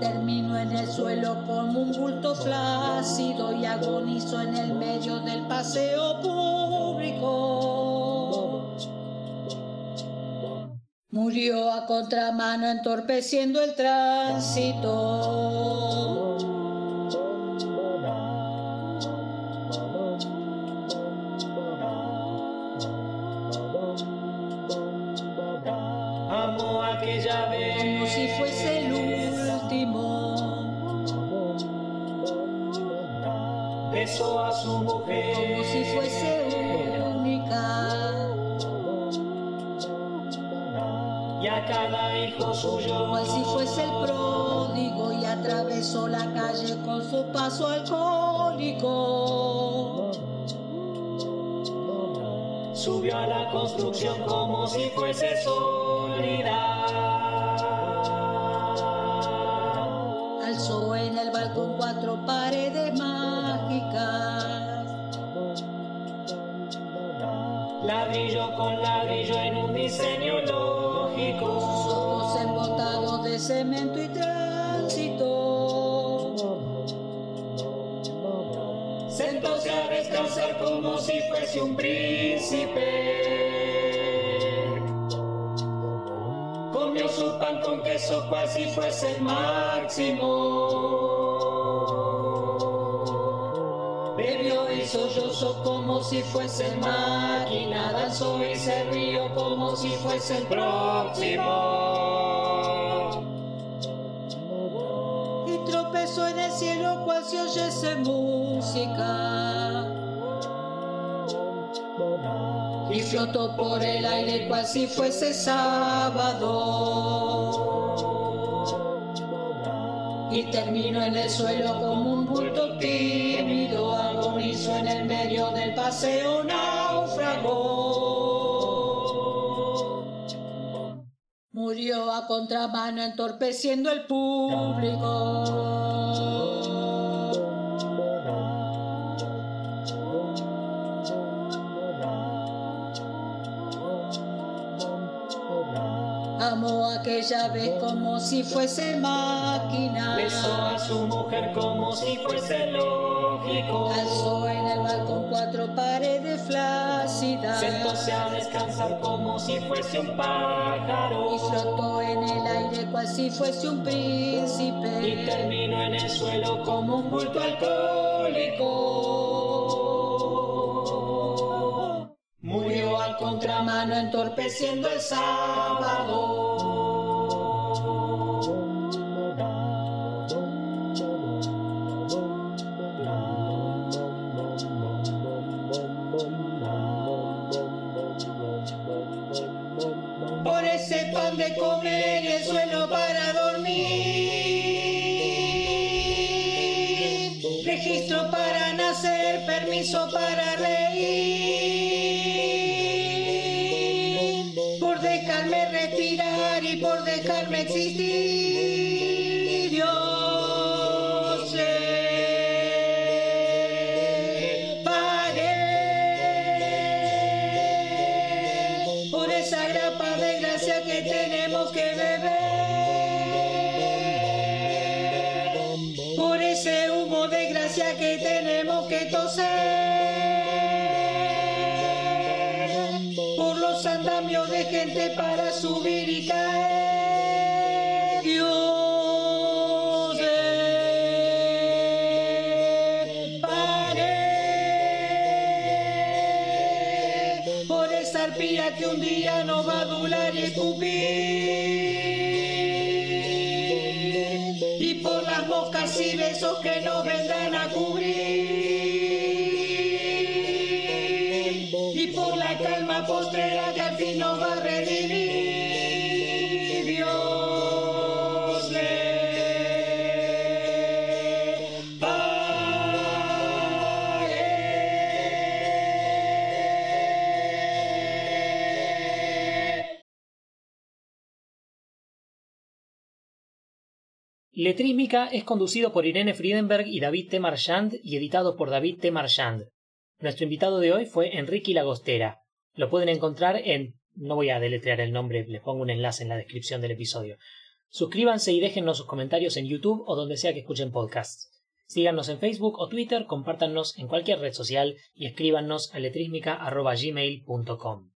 Y terminó en el suelo como un bulto flácido y agonizó en el medio del paseo público. Murió a contramano entorpeciendo el tránsito. Suyo, cual si fuese el pródigo, y atravesó la calle con su paso alcohólico. Subió a la construcción como si fuese sólida. Alzó en el balcón cuatro paredes Ladrillo con ladrillo en un diseño lógico. Cemento y tránsito. Sentóse a descansar como si fuese un príncipe. Comió su pan con queso cual si fuese el máximo. sollozó como si fuese máquina, danzó y se rió como si fuese el próximo. Tropezó en el cielo cual si oyese música. Y flotó por el aire cual si fuese sábado y terminó en el suelo como un bulto tímido, agonizó en el medio del paseo náufrago. Murió a contramano entorpeciendo el público. Amó aquella vez como si fuese máquina. Besó a su mujer como si fuese loco ecológico. Alzó en el balcón cuatro paredes flácidas. Sentóse a descansar como si fuese un pájaro. Y flotó en el aire cual si fuese un príncipe. Y terminó en el suelo como un bulto alcohólico. Contramano entorpeciendo el sábado. Es conducido por Irene Friedenberg y David T. Marchand y editado por David T. Marchand. Nuestro invitado de hoy fue Enrique Lagostera. Lo pueden encontrar en... No voy a deletrear el nombre, les pongo un enlace en la descripción del episodio. Suscríbanse y déjennos sus comentarios en YouTube o donde sea que escuchen podcasts. Síganos en Facebook o Twitter, compártanos en cualquier red social y escríbanos a letrísmica.gmail.com.